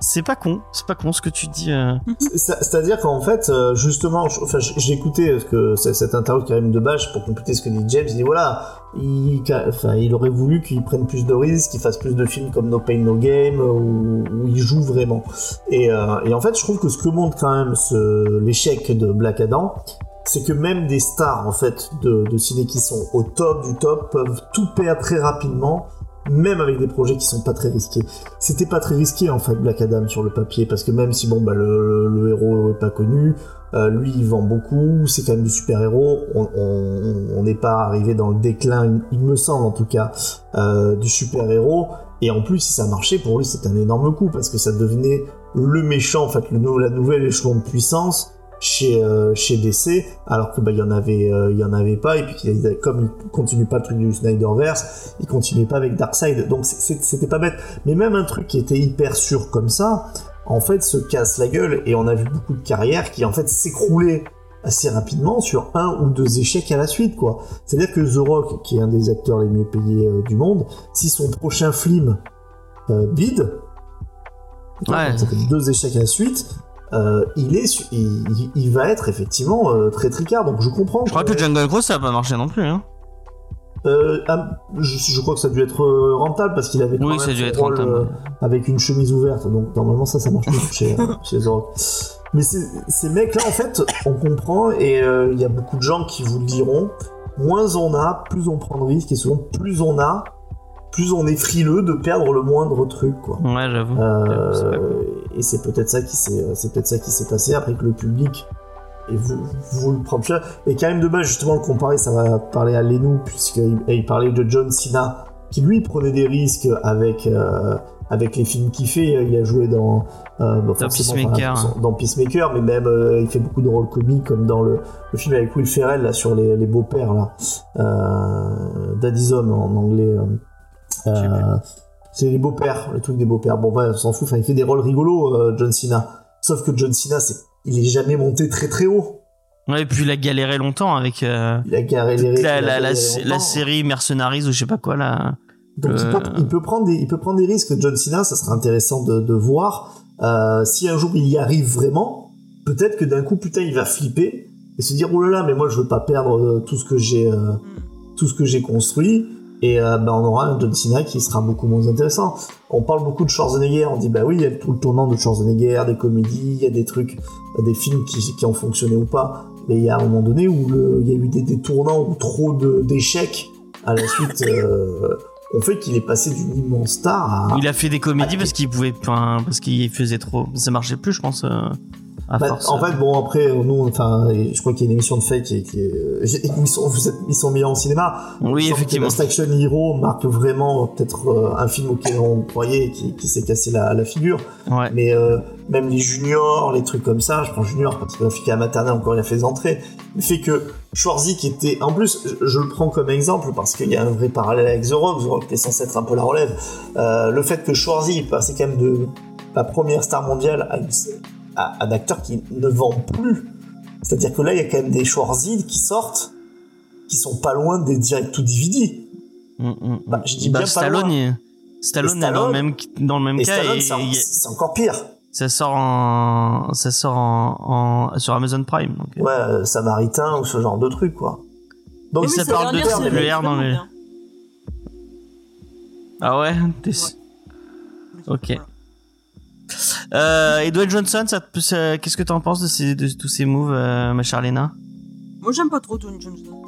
c'est pas con, c'est pas con ce que tu dis euh. C'est- C'est-à-dire qu'en fait, euh, justement, j'ai écouté ce que c'est- cette interview de Karim Debache pour compléter ce que dit James. Il dit voilà, il, enfin, il aurait voulu qu'il prenne plus de risques, qu'il fasse plus de films comme No Pain No Game euh, où, où il joue vraiment. Et, euh, et en fait, je trouve que ce que montre quand même ce- l'échec de Black Adam, c'est que même des stars en fait de, de ciné qui sont au top du top peuvent tout perdre très rapidement. Même avec des projets qui sont pas très risqués. C'était pas très risqué en fait Black Adam sur le papier parce que même si bon bah le, le héros est pas connu, euh, lui il vend beaucoup, c'est quand même du super héros. On n'est pas arrivé dans le déclin, il me semble en tout cas, euh, du super héros. Et en plus si ça marchait pour lui c'était un énorme coup parce que ça devenait le méchant en fait, le, la nouvelle échelon de puissance chez euh, chez DC alors que bah il y en avait euh, il y en avait pas et puis il comme il continue pas le truc du Snyderverse il continuait pas avec Darkseid. Donc c'était pas bête. Mais même un truc qui était hyper sûr comme ça en fait se casse la gueule et on a vu beaucoup de carrières qui en fait s'écroulaient assez rapidement sur un ou deux échecs à la suite quoi. C'est à dire que The Rock qui est un des acteurs les mieux payés euh, du monde si son prochain film bide Ouais. ça fait deux échecs à la suite euh, il est il, va être effectivement euh, très tricard donc je comprends Je crois que Jungle Cruise ça a pas marché non plus hein. Euh, ah, je, je crois que ça a dû être rentable parce qu'il avait quand Oui, même ça a dû être rentable. avec une chemise ouverte donc normalement ça ça marche plus chez, [LAUGHS] chez mais ces mecs là en fait on comprend et il y a beaucoup de gens qui vous le diront moins on a plus on prend de risques et souvent plus on a plus on est frileux de perdre le moindre truc quoi Ouais, j'avoue. euh. Et c'est peut-être ça qui s'est c'est peut-être ça qui s'est passé après que le public et vous, vous le prendre cher et Karim Debache justement le comparer ça va parler à Lenou puisqu'il il parlait de John Cena qui lui prenait des risques avec euh, avec les films qu'il fait. Il a joué dans euh, bah, forcément, Peacemaker. enfin, dans Peacemaker, mais même euh, il fait beaucoup de rôles comiques comme dans le, le film avec Will Ferrell là sur les, les beaux-pères là, euh, Daddy's Home en anglais. C'est les beaux-pères, le truc des beaux-pères. Bon, ouais, on s'en fout. Enfin, il fait des rôles rigolos, euh, John Cena. Sauf que John Cena, c'est, il est jamais monté très très haut. Ouais, et puis il a galéré longtemps avec euh, Il a la, il a la, la, série Mercenaries ou je sais pas quoi là. Donc il, Euh. peut, il peut prendre des, il peut prendre des risques. John Cena, ça serait intéressant de, de voir. Euh, si un jour il y arrive vraiment, peut-être que d'un coup, putain, il va flipper et se dire oh là là, mais moi je veux pas perdre euh, tout ce que j'ai, tout ce que j'ai construit. Et euh, bah, on aura un John Cena qui sera beaucoup moins intéressant. On parle beaucoup de Schwarzenegger, on dit bah oui, il y a tout le tournant de Schwarzenegger, des comédies, il y a des trucs, des films qui, qui ont fonctionné ou pas. Mais il y a un moment donné où il y a eu des, des tournants ou trop d'échecs à la suite. euh, ont fait qu'il est passé d'une immense star à. Il a fait des comédies parce qu'il pouvait, enfin, parce qu'il faisait trop, ça marchait plus, je pense. euh, à Bah, force. en fait, bon, après, nous, enfin, je crois qu'il y a une émission de fake qui, est- qui euh, [LAUGHS] ils sont, ils sont mis en cinéma. Oui, effectivement. Last Action Hero marque vraiment peut-être euh, un film auquel on croyait et qui, qui s'est cassé la, la figure. Ouais. Mais euh, même les juniors, les trucs comme ça, je prends junior parce qu'il a fait à maternelle encore il a fait entrées. Le fait que Schwarzy qui était, en plus, je, le prends comme exemple parce qu'il y a un vrai parallèle avec The Rock, The Rock était censé être un peu la relève. Euh, le fait que Schwarzy passé quand même de la première star mondiale à, à un acteur qui ne vend plus. C'est-à-dire que là, il y a quand même des Schwarzy qui sortent, qui sont pas loin des direct to DVD. Mm, mm. Bah, je dis Bah, bien pas Stallone, loin. il- Stallone, est dans le Stallone- même, dans le même Et cas Stallone, c'est encore pire. Ça sort en, ça sort en, en- sur Amazon Prime. Donc, euh. Ouais, euh, Samaritain ou ce genre de truc, quoi. Donc Et oui, ça parle de R dans les- Ah ouais, Ok. Euh, et Dwayne Johnson, ça ça- qu'est-ce que t'en penses de, ces, de tous ces moves, euh, ma chère Lena? Moi, j'aime pas trop Dwayne Johnson.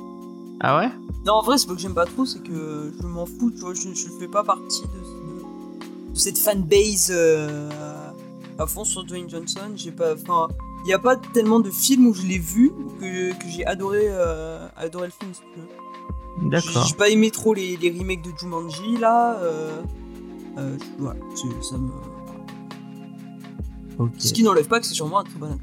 Ah ouais? Non, en vrai, c'est pas que j'aime pas trop, c'est que je m'en fous, tu vois, je, je fais pas partie de, ce- de cette fanbase euh, à fond sur Dwayne Johnson. J'ai pas, enfin, il y a pas tellement de films où je l'ai vu ou que, que j'ai adoré, euh, adoré le film. si tu veux. J'ai D'accord. j'ai pas aimé trop les, les remakes de Jumanji là. Euh, euh, voilà, c'est- ça me. Ce qui n'enlève pas que c'est sûrement un très bon.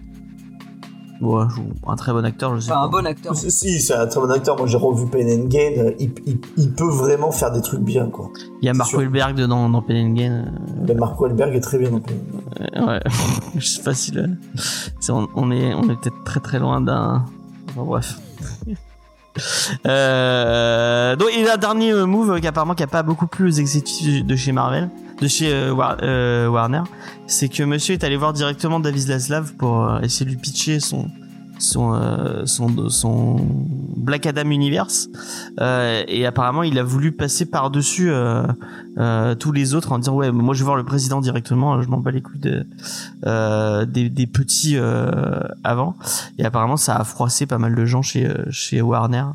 Ouais, je- un très bon acteur, je sais Enfin, pas. un bon acteur. Si, Si, c'est un très bon acteur. Moi, j'ai revu Pain and Gain. Il, il- il peut vraiment faire des trucs bien, quoi. Il y a Mark. Wahlberg dedans dans Pen and Gain. Mais Mark Wahlberg est très bien dans Pain and Gain. Euh, ouais, [LAUGHS] je sais pas si le... on, on est, on est peut-être très très loin d'un. Enfin, bref. [LAUGHS] Euh, donc, il y a un dernier move qui apparemment qui a pas beaucoup plu aux exécutifs de chez Marvel, de chez euh, euh, Warner, c'est que Monsieur est allé voir directement David Zaslav pour euh, essayer de lui pitcher son son euh, son son Black Adam Universe. Et apparemment il a voulu passer par dessus tous les autres en disant ouais moi je vais voir le président directement je m'en bats les couilles de, des, des petits avant. Et apparemment ça a froissé pas mal de gens chez chez Warner.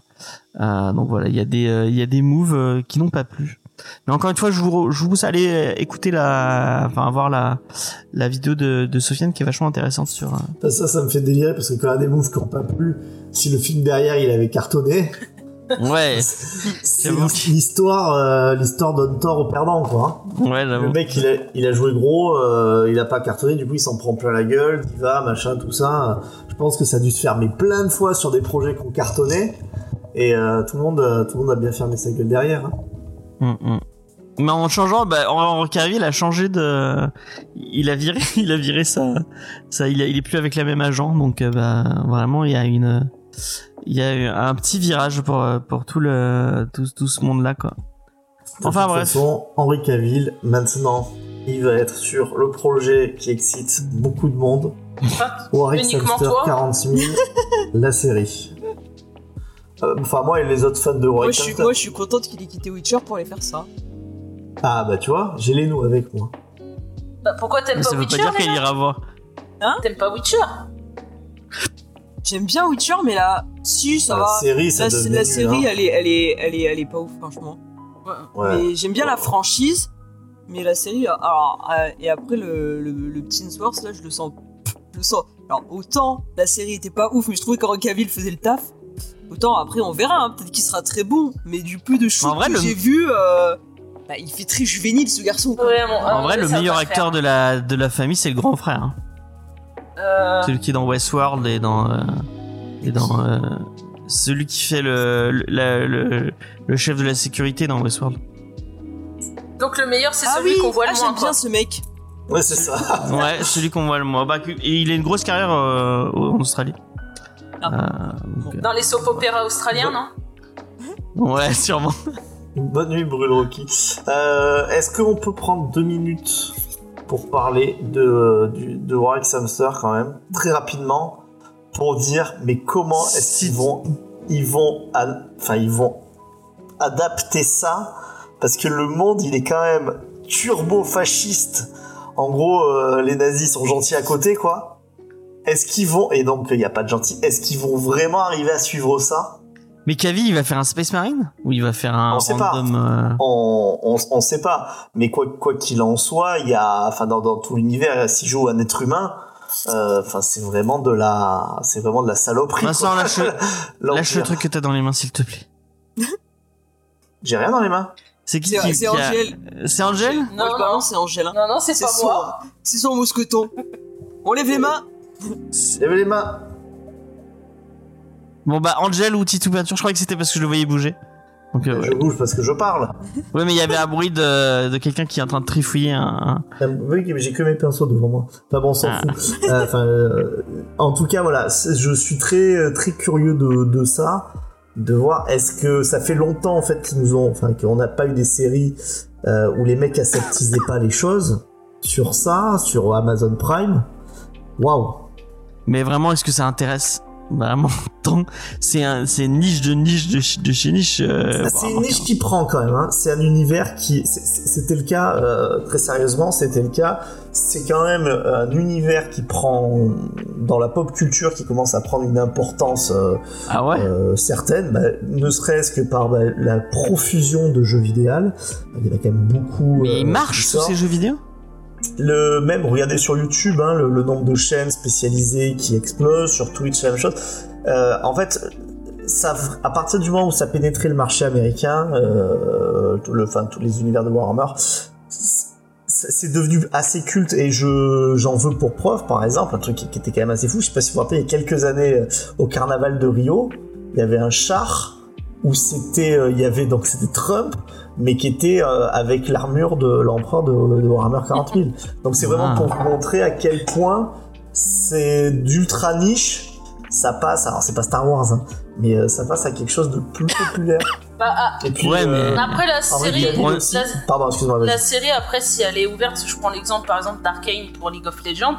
Donc voilà il y a des il y a des moves qui n'ont pas plu mais encore une fois je vous je vous pousse à aller euh, écouter la enfin voir la la vidéo de de Sofiane qui est vachement intéressante sur euh, ça, ça me fait délirer parce que quand il y a des moves qui n'ont pas plu, si le film derrière il avait cartonné, [LAUGHS] ouais c'est l'histoire, euh, l'histoire donne tort au perdant, quoi. ouais Le mec, il a, il a joué gros, euh, il a pas cartonné, du coup, il s'en prend plein la gueule, diva, machin, tout ça. Je pense que ça a dû se fermer plein de fois sur des projets qui ont cartonné. Et euh, tout, le monde, tout le monde a bien fermé sa gueule derrière. hein. Mm, mm. Mais en changeant, bah, Henri Cavill a changé de, il a viré, [LAUGHS] il a viré ça, ça, il, a- il est plus avec la même agent, donc euh, bah, vraiment il y a une, il y a eu un petit virage pour euh, pour tout le tout, tout ce monde là quoi. De Enfin toute bref. façon, Henri Cavill, maintenant, il va être sur le projet qui excite beaucoup de monde. Warwick Uniquement Hamster toi 46 000, [LAUGHS] la série. Euh, Enfin, moi et les autres fans de Moi Warwick je, suis, Hamster. moi, je suis contente qu'il ait quitté Witcher pour aller faire ça. Ah, bah tu vois, j'ai les nous avec moi. Bah, pourquoi t'aimes pas ça veut pas Witcher dire qu'elle ira voir. T'aimes pas Witcher J'aime bien Witcher, mais là, si, ça la va. série, ça La, la nul, série, hein. elle, est, elle, est, elle, est, elle est pas ouf, franchement. Ouais. Mais j'aime bien la franchise, mais la série, alors, euh, et après le, le, le petit là, je le sens. Je le sens. Alors, autant la série était pas ouf, mais je trouvais qu'Henri Cavill faisait le taf. Autant après, on verra, hein, peut-être qu'il sera très bon, mais du peu de choses En vrai, que le- j'ai vu, euh, bah, il fait très juvénile ce garçon. quoi. Ouais, bon, En vrai, le meilleur acteur faire. de la, de la famille, c'est le grand frère. hein. Euh, Celui qui est dans Westworld et dans. euh, et dans euh, celui qui fait le, le, la- le, le chef de la sécurité dans Westworld. Donc le meilleur, c'est Ah celui oui, qu'on voit ah, le moins. j'aime bien ce mec. Ouais, c'est ça. Ouais, celui qu'on voit le moins. Bah, et il a une grosse carrière euh, en Australie. Ah. Euh, donc, Dans les soap opéras australiens, non euh, ouais, [LAUGHS] sûrement. Bonne nuit, Brûle Rocky. Euh, Est-ce qu'on peut prendre deux minutes pour parler de, du, de Warwick Hamster quand même, très rapidement, pour dire mais comment est-ce qu'ils vont, ils vont, enfin ils vont adapter ça? Parce que le monde il est quand même turbo fasciste. En gros, euh, les nazis sont gentils à côté quoi. Est-ce qu'ils vont et donc il n'y a pas de gentils. Est-ce qu'ils vont vraiment arriver à suivre ça? Mais Cavill, il va faire un Space Marine? Ou il va faire un On sait pas. random. euh, on, on, on sait pas. Mais quoi quoi qu'il en soit, il y a, enfin dans, dans tout l'univers, s'il joue un être humain, euh, enfin c'est vraiment de la, c'est vraiment de la saloperie. Vincent, quoi. lâche, [LAUGHS] lâche le truc que t'as dans les mains, s'il te plaît. [LAUGHS] J'ai rien dans les mains. C'est qui C'est qui- a- Angèle. C'est Angèle? Non, je non, balance, c'est Angèle. hein. non, non, c'est C'est pas son, moi. c'est son mousqueton. On lève les mains. Lève les mains. Bon bah Angel ou Titou Peinture, je croyais que c'était parce que je le voyais bouger. Donc euh, Je bouge parce que je parle. Ouais, mais il y avait un bruit de, de quelqu'un qui est en train de trifouiller un. un- Oui, mais j'ai que mes pinceaux devant moi. Enfin bon, on s'en Ah. fout. Euh, Enfin, euh, en tout cas, voilà, je suis très très curieux de, de ça, de voir est-ce que ça fait longtemps en fait qu'ils nous ont, enfin, qu'on n'a pas eu des séries euh, où les mecs aseptisaient pas les choses sur ça, sur Amazon Prime. Waouh. Mais vraiment, est-ce que ça intéresse vraiment [LAUGHS] tant? C'est un, c'est une niche de niche de, chez niche. euh, Ah, c'est une niche qui prend quand même. Hein. C'est un univers qui, c'était le cas euh, très sérieusement, c'était le cas. C'est quand même euh, un univers qui prend dans la pop culture qui commence à prendre une importance euh, Ah ouais? certaine, bah, ne serait-ce que par bah, la profusion de jeux vidéo. Il y en a quand même beaucoup. Mais il marche sortent. ces jeux vidéo? Le même, regardez sur YouTube, hein, le, nombre de chaînes spécialisées qui explosent, sur Twitch, la même chose. Euh, en fait, ça, à partir du moment où ça pénétrait le marché américain, euh, le, enfin tous les univers de Warhammer, c'est devenu assez culte et je j'en veux pour preuve, par exemple, un truc qui, qui était quand même assez fou. Je sais pas si vous vous rappelez, il y a quelques années euh, au carnaval de Rio, il y avait un char où c'était, euh, il y avait donc c'était Trump, mais qui était euh, avec l'armure de l'empereur de, de Warhammer 40 000. Donc c'est vraiment Ah. pour vous montrer à quel point c'est d'ultra niche. Ça passe, alors c'est pas Star Wars, hein, mais euh, ça passe à quelque chose de plus populaire. [LAUGHS] Bah, ah, Et puis, Ouais, mais- après la vrai, série, la, Pardon, série après si elle est ouverte, je prends l'exemple par exemple d'Arkane pour League of Legends.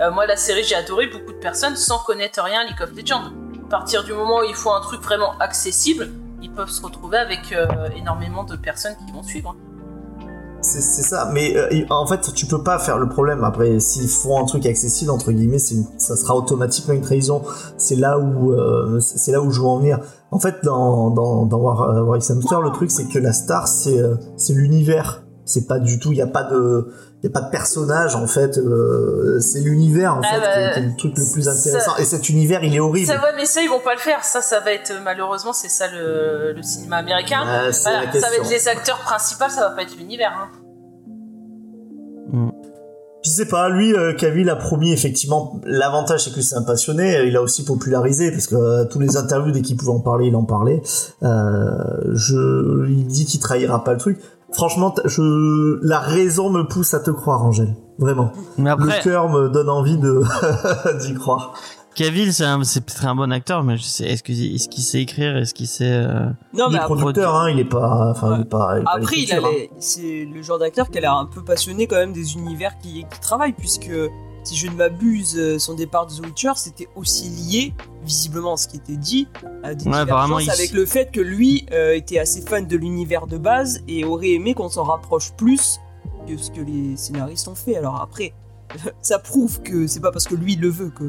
euh, moi la série j'ai adoré beaucoup de personnes sans connaître rien à League of Legends. À partir du moment où il faut un truc vraiment accessible, ils peuvent se retrouver avec euh, énormément de personnes qui vont suivre. C'est c'est ça, mais euh, en fait, tu peux pas faire le problème. Après, s'ils font un truc accessible, entre guillemets, ça sera automatiquement une trahison. C'est là où, euh, là où je veux en venir. En fait, dans, dans, dans War, War Hamster, le truc, c'est que la star, c'est c'est l'univers. C'est pas du tout, il y a pas de, y a pas de personnage, en fait. euh, c'est l'univers, en Ah fait, bah, qui est- qui est le truc le plus ça- intéressant. Et cet univers, il est horrible. Ça va, mais ça ils vont pas le faire. Ça, ça va être malheureusement c'est ça le, le cinéma américain. Ah, Voilà, ça va être les acteurs principaux, ça va pas être l'univers. hein. Je sais pas, lui, euh, Cavill a promis effectivement. L'avantage, c'est que c'est un passionné. euh, Il a aussi popularisé parce que euh, tous les interviews dès qu'il pouvait en parler, il en parlait. Euh, je, il dit qu'il trahira pas le truc. Franchement, je, la raison me pousse à te croire, Angèle. Vraiment. Mais après, Le cœur me donne envie de [LAUGHS] d'y croire. Cavill, c'est un- c'est peut-être un bon acteur, mais je sais, est-ce qu'il est qu'il sait écrire Est-ce qu'il sait. euh, Non, il mais est après, producteur, hein, il est pas, enfin, il est pas. il est pas après, il hein. c'est le genre d'acteur qui a l'air un peu passionné quand même des univers qui, qui travaillent, puisque si je ne m'abuse, euh, son départ de The Witcher, c'était aussi lié, visiblement, à ce qui était dit, à des Ouais, apparemment, divergences il- avec le fait que lui euh, était assez fan de l'univers de base et aurait aimé qu'on s'en rapproche plus que ce que les scénaristes ont fait. Alors après, [LAUGHS] ça prouve que c'est pas parce que lui le veut que,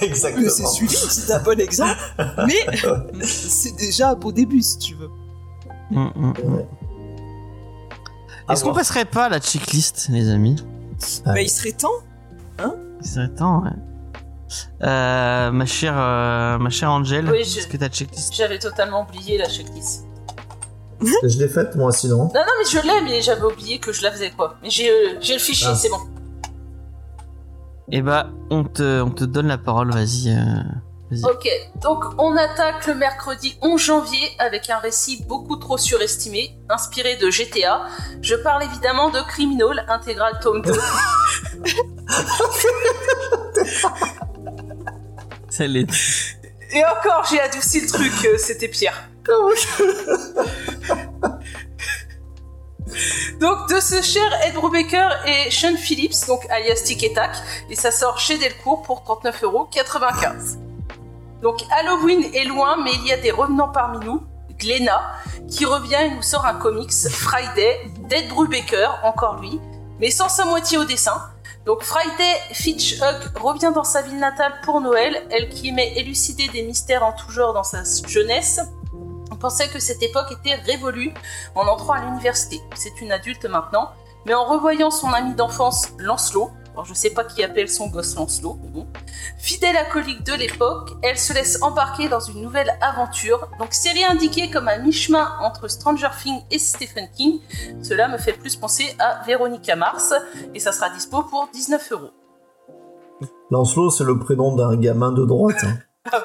[LAUGHS] Exactement. que c'est suivi, c'est un bon exemple, [LAUGHS] mais c'est déjà un beau début si tu veux. hum. Ouais. À Est-ce qu'on passerait pas à la checklist, les amis? Bah, il serait temps. Il serait temps, ouais. Euh, ma chère, euh, ma chère Angel, Oui, je- est-ce que ta checklist J'avais totalement oublié la checklist. Je l'ai faite moi sinon. Non, non, mais je l'ai, mais j'avais oublié que je la faisais, quoi. Mais j'ai euh, j'ai le fichier, Ah. c'est bon. Eh bah, on te, on te donne la parole, vas-y. euh, vas-y. Ok, donc on attaque le mercredi 11 janvier avec un récit beaucoup trop surestimé, inspiré de GTA. Je parle évidemment de Criminal Intégral Tome 2. Celle est... Et encore, j'ai adouci le truc, euh, c'était pire. [LAUGHS] donc de ce cher Ed Brubaker et Sean Phillips, donc alias Tic et Tac, et ça sort chez Delcourt pour 39,95€. Donc Halloween est loin, mais il y a des revenants parmi nous. Glenna, qui revient et nous sort un comics Friday d'Ed Brubaker, encore lui, mais sans sa moitié au dessin. Donc Friday Fitch Hug revient dans sa ville natale pour Noël, elle qui aimait élucider des mystères en tout genre dans sa jeunesse. On pensait que cette époque était révolue en entrant à l'université. C'est une adulte maintenant, mais en revoyant son ami d'enfance Lancelot, alors je sais pas qui appelle son gosse Lancelot, mais bon, fidèle acolyte de l'époque, elle se laisse embarquer dans une nouvelle aventure. Donc série indiquée comme un mi-chemin entre Stranger Things et Stephen King, cela me fait plus penser à Véronica Mars et ça sera dispo pour 19 euros. Lancelot, c'est le prénom d'un gamin de droite. hein. [LAUGHS]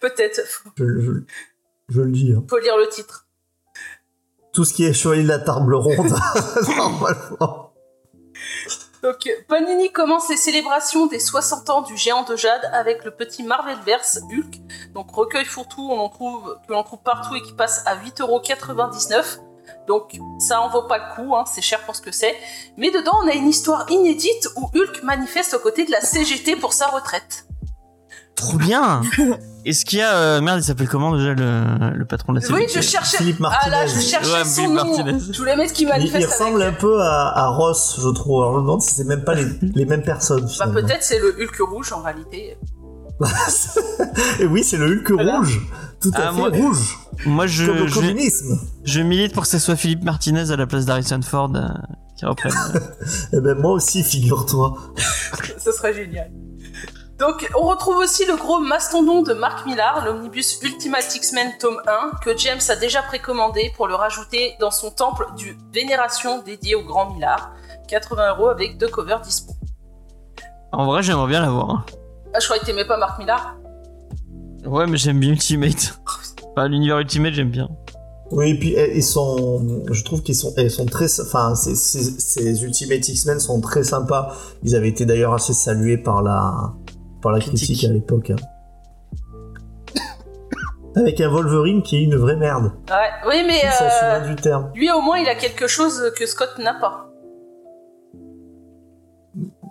Peut-être, Je, je- je le dis. hein. faut lire le titre. Tout ce qui est chevalier de la table ronde, [LAUGHS] normalement. Donc Panini commence les célébrations des 60 ans du géant de jade avec le petit Marvelverse Hulk. Donc recueil fourre-tout, on en trouve que l'on trouve partout et qui passe à 8,99€. Donc ça en vaut pas le coup, hein, c'est cher pour ce que c'est. Mais dedans on a une histoire inédite où Hulk manifeste aux côtés de la CGT pour sa retraite. Trop bien [LAUGHS] Est-ce qu'il y a... euh, Merde, il s'appelle comment déjà le, le patron de la série Oui, je cherchais. Philippe Ah là, Martinez. je cherchais Ouais, son Philippe nom. Martinez. Je voulais mettre qui Il, manifeste. il avec- ressemble un peu à, à Ross, je trouve. Alors je me demande si c'est même pas les, [LAUGHS] les mêmes personnes. Bah finalement. peut-être c'est le Hulk rouge en réalité. [LAUGHS] Et oui, c'est le Hulk Voilà. rouge. Tout à Ah, fait moi- rouge. Moi, Comme je, le je, communisme. je milite pour que ce soit Philippe Martinez à la place d'Harrison Ford euh, qui reprenne. euh. Eh ben moi aussi, figure-toi. Ce serait génial. Donc, on retrouve aussi le gros mastodon de Mark Millar, l'omnibus Ultimate X-Men tome 1, que James a déjà précommandé pour le rajouter dans son temple du Vénération dédié au grand Millar. 80 euros avec deux covers dispo. En vrai, j'aimerais bien l'avoir. hein. Ah, je croyais que t'aimais pas Mark Millar. Ouais, mais j'aime bien Ultimate. [LAUGHS] Enfin, l'univers Ultimate, j'aime bien. Oui, et puis eh, ils sont, je trouve qu'ils sont, elles sont très, enfin, ces, ces, ces Ultimate X-Men sont très sympas. Ils avaient été d'ailleurs assez salués par la, par la critique, Critique. à l'époque. hein. Avec un Wolverine qui est une vraie merde. Ouais, oui, mais sens euh, du terme. lui au moins il a quelque chose que Scott n'a pas.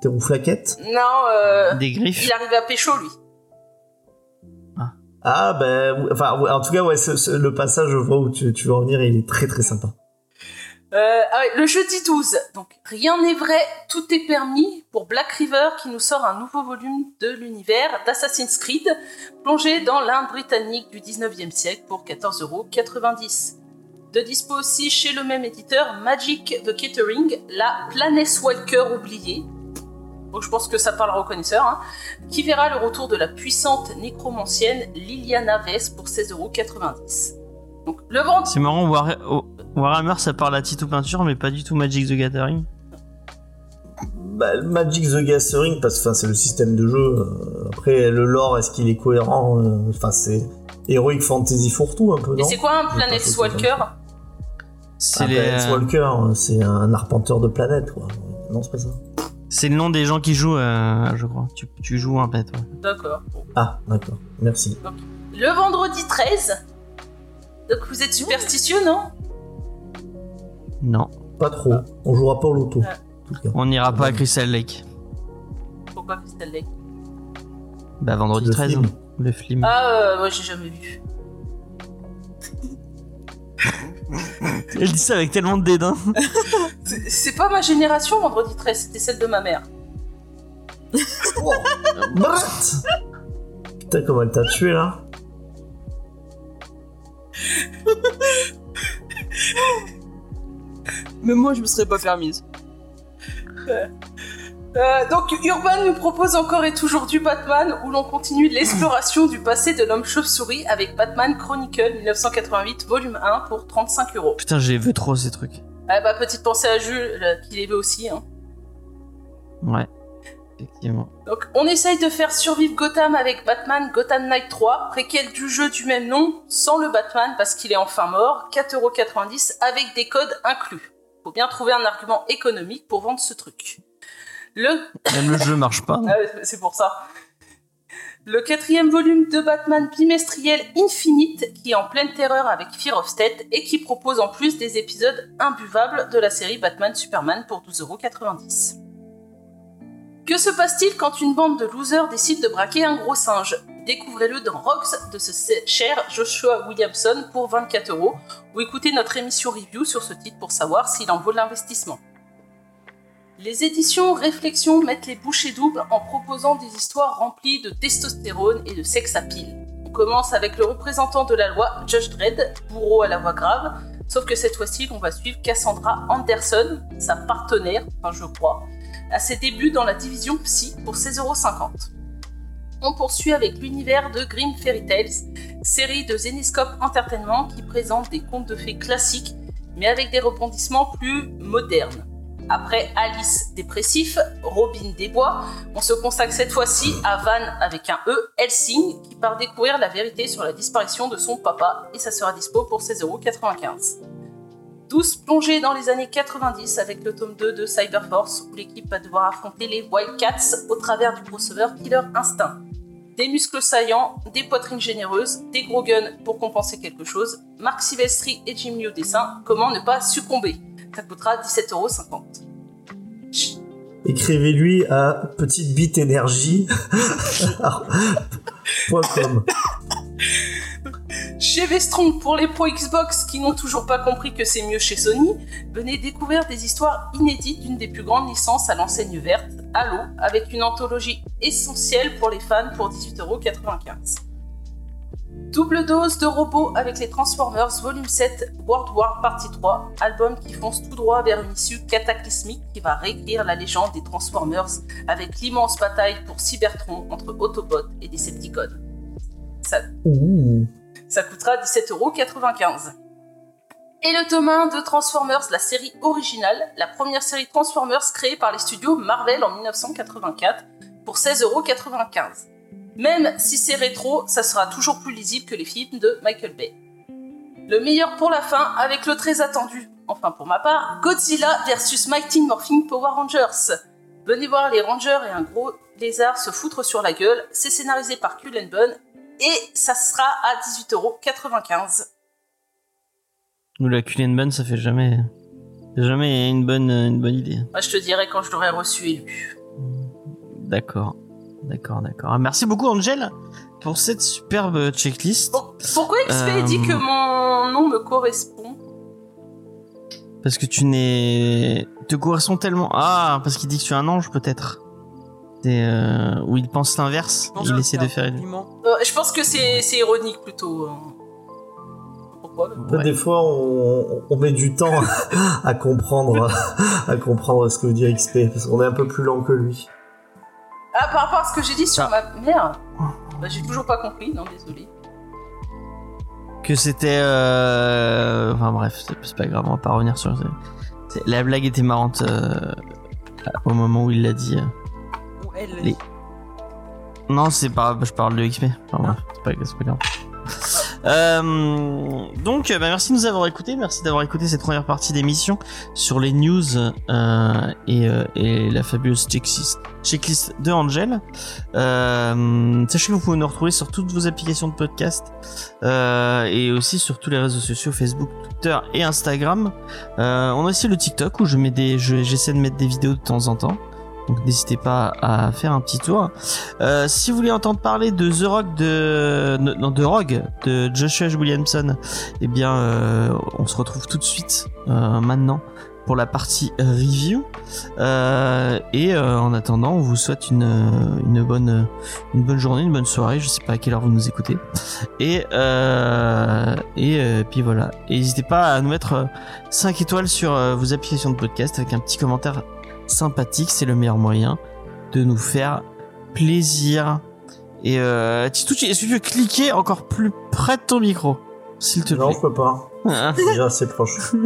T'es ou flaquette? Non, euh, Des griffes. il arrive à pécho lui. Ah ben, enfin, en tout cas, ouais, ce- ce- le passage, je vois où tu, tu veux en venir, il est très très sympa. Euh, ah le jeudi 12. Donc, rien n'est vrai, tout est permis pour Black River qui nous sort un nouveau volume de l'univers d'Assassin's Creed, plongé dans l'Inde britannique du 19e siècle pour 14,90€. De dispo aussi chez le même éditeur Magic the Catering, la Planet Walker oubliée. Donc je pense que ça parlera aux connaisseurs, hein, qui verra le retour de la puissante nécromancienne Liliana Vess pour 16,90€. Donc le ventre C'est marrant, War- oh, Warhammer, ça parle à Tito Peinture, mais pas du tout Magic the Gathering. Bah, Magic the Gathering, parce que enfin, c'est le système de jeu. après, le lore, est-ce qu'il est cohérent euh, Enfin, c'est Heroic Fantasy fourre-tout un peu, Et non c'est quoi un J'ai Planet pas fait Walker C'est Ah, les, Planet euh, Walker, c'est un arpenteur de planète, quoi. Non, c'est pas ça. c'est le nom des gens qui jouent, euh, je crois. Tu, tu joues un pet, ouais. D'accord. Ah, d'accord. Merci. Le vendredi 13. Donc vous êtes superstitieux, non? Non, Pas trop. On jouera pas au loto. Ouais. cas. on n'ira pas à Crystal Lake. Pourquoi Crystal Lake Bah, vendredi Le 13, film. hein. le film. Ah, euh, moi j'ai jamais vu. [LAUGHS] Elle dit ça avec tellement de dédain. [LAUGHS] C'est- pas ma génération, vendredi 13, c'était celle de ma mère. [LAUGHS] Brrrt Putain, comment elle t'a tué, là? Même moi, je me serais pas permise. Euh, donc Urban nous propose encore et toujours du Batman où l'on continue l'exploration du passé de l'homme chauve-souris avec Batman Chronicle 1988 volume 1 pour 35 euros. Putain, j'ai vu trop ces trucs. Ah bah petite pensée à Jules euh, qui les veut aussi. Hein. Ouais. Effectivement. Donc on essaye de faire survivre Gotham avec Batman Gotham Knight 3, préquel du jeu du même nom, sans le Batman parce qu'il est enfin mort, 4,90€ avec des codes inclus. Faut bien trouver un argument économique pour vendre ce truc. Le [COUGHS] Même le jeu marche pas. non Ah c'est pour ça. Le quatrième volume de Batman bimestriel Infinite, qui est en pleine terreur avec Fear of State et qui propose en plus des épisodes imbuvables de la série Batman Superman pour 12,90€. Que se passe-t-il quand une bande de losers décide de braquer un gros singe? Découvrez-le dans Rocks de ce cher Joshua Williamson pour 24 euros ou écoutez notre émission review sur ce titre pour savoir s'il en vaut l'investissement. Les éditions Réflexion mettent les bouchées doubles en proposant des histoires remplies de testostérone et de sex appeal. On commence avec le représentant de la loi, Judge Dredd, bourreau à la voix grave, sauf que cette fois-ci, on va suivre Cassandra Anderson, sa partenaire, enfin je crois, à ses débuts dans la division Psy pour 16,50€. On poursuit avec l'univers de Grim Fairy Tales, série de Zenescope Entertainment qui présente des contes de fées classiques, mais avec des rebondissements plus modernes. Après Alice dépressif, Robin des Bois, on se consacre cette fois-ci à Van avec un E, Helsing, qui part découvrir la vérité sur la disparition de son papa, et ça sera dispo pour 16,95€. Douce plongée dans les années 90 avec le tome 2 de Cyberforce, où l'équipe va devoir affronter les Wildcats au travers du crossover Killer Instinct. Des muscles saillants, des poitrines généreuses, des gros guns pour compenser quelque chose, Marc Silvestri et Jim Lee au dessin, comment ne pas succomber? Ça coûtera 17,50€. Écrivez-lui à petite bite énergie. [LAUGHS] [LAUGHS] Chez Vestron, pour les pros Xbox qui n'ont toujours pas compris que c'est mieux chez Sony, venez découvrir des histoires inédites d'une des plus grandes licences à l'enseigne verte, Halo, avec une anthologie essentielle pour les fans pour 18,95€. Double dose de robots avec les Transformers Volume 7 World War Partie 3, album qui fonce tout droit vers une issue cataclysmique qui va réécrire la légende des Transformers avec l'immense bataille pour Cybertron entre Autobots et Decepticons. Ça, ça coûtera 17,95€. Et le tome 1 de Transformers, la série originale, la première série Transformers créée par les studios Marvel en 1984 pour 16,95€. Même si c'est rétro, ça sera toujours plus lisible que les films de Michael Bay. Le meilleur pour la fin avec le très attendu, enfin pour ma part, Godzilla vs Mighty Morphin Power Rangers. Venez voir les Rangers et un gros lézard se foutre sur la gueule, c'est scénarisé par Cullen Bunn et ça sera à 18,95€. Ou la Cullen Bunn, ça fait jamais, jamais une bonne, une bonne idée. Moi, je te dirai quand je l'aurai reçu et lu. D'accord, d'accord, d'accord. Ah, Merci beaucoup Angel pour cette superbe checklist. Bon, pourquoi XP Euh, dit que mon nom me correspond? Parce que tu n'es, te correspond tellement. Ah, parce qu'il dit que tu es un ange peut-être. Euh, où il pense l'inverse. Il essaie de faire. une-. Euh, Je pense que c'est c'est ironique plutôt. hein. Pourquoi. Ouais. Des fois, on, on met du temps [LAUGHS] à comprendre, à comprendre ce que veut dire XP, parce qu'on est un peu plus lent que lui. Ah, par rapport à ce que j'ai dit sur Ah. ma mère bah, J'ai toujours pas compris, non, désolé. Que c'était. Euh... Enfin bref, c'est pas grave, on va pas revenir sur. La blague était marrante euh, au moment où il l'a dit. Les- Non, c'est pas. Je parle de XP. Enfin, bref, c'est pas, c'est pas grave. [LAUGHS] Euh, donc, bah, merci de nous avoir écoutés. Merci d'avoir écouté cette première partie d'émission sur les news euh, et, euh, et la fabuleuse checklist, checklist de Angel. Sachez que vous pouvez nous retrouver sur toutes vos applications de podcast et aussi sur tous les réseaux sociaux Facebook, Twitter et Instagram. On a aussi le TikTok où je mets des, je- j'essaie de mettre des vidéos de temps en temps. Donc n'hésitez pas à faire un petit tour. Euh, si vous voulez entendre parler de The Rock de non de Rogue de Joshua Williamson, eh bien euh, on se retrouve tout de suite euh, maintenant pour la partie review. Euh, et euh, en attendant, on vous souhaite une une bonne une bonne journée, une bonne soirée. Je sais pas à quelle heure vous nous écoutez. Et euh, et puis voilà. Et n'hésitez pas à nous mettre 5 étoiles sur vos applications de podcast avec un petit commentaire sympathique, c'est le meilleur moyen de nous faire plaisir. Et euh, Titouchi, est-ce que tu veux cliquer encore plus près de ton micro S'il te Non, plaît? je peux pas. Hein Déjà, c'est proche. [LAUGHS]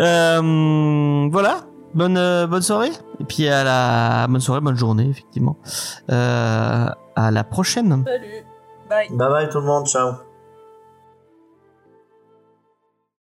Euh, voilà. Bonne euh, bonne soirée et puis à la bonne soirée bonne journée effectivement euh, à la prochaine Salut. Bye. Bye bye tout le monde, ciao.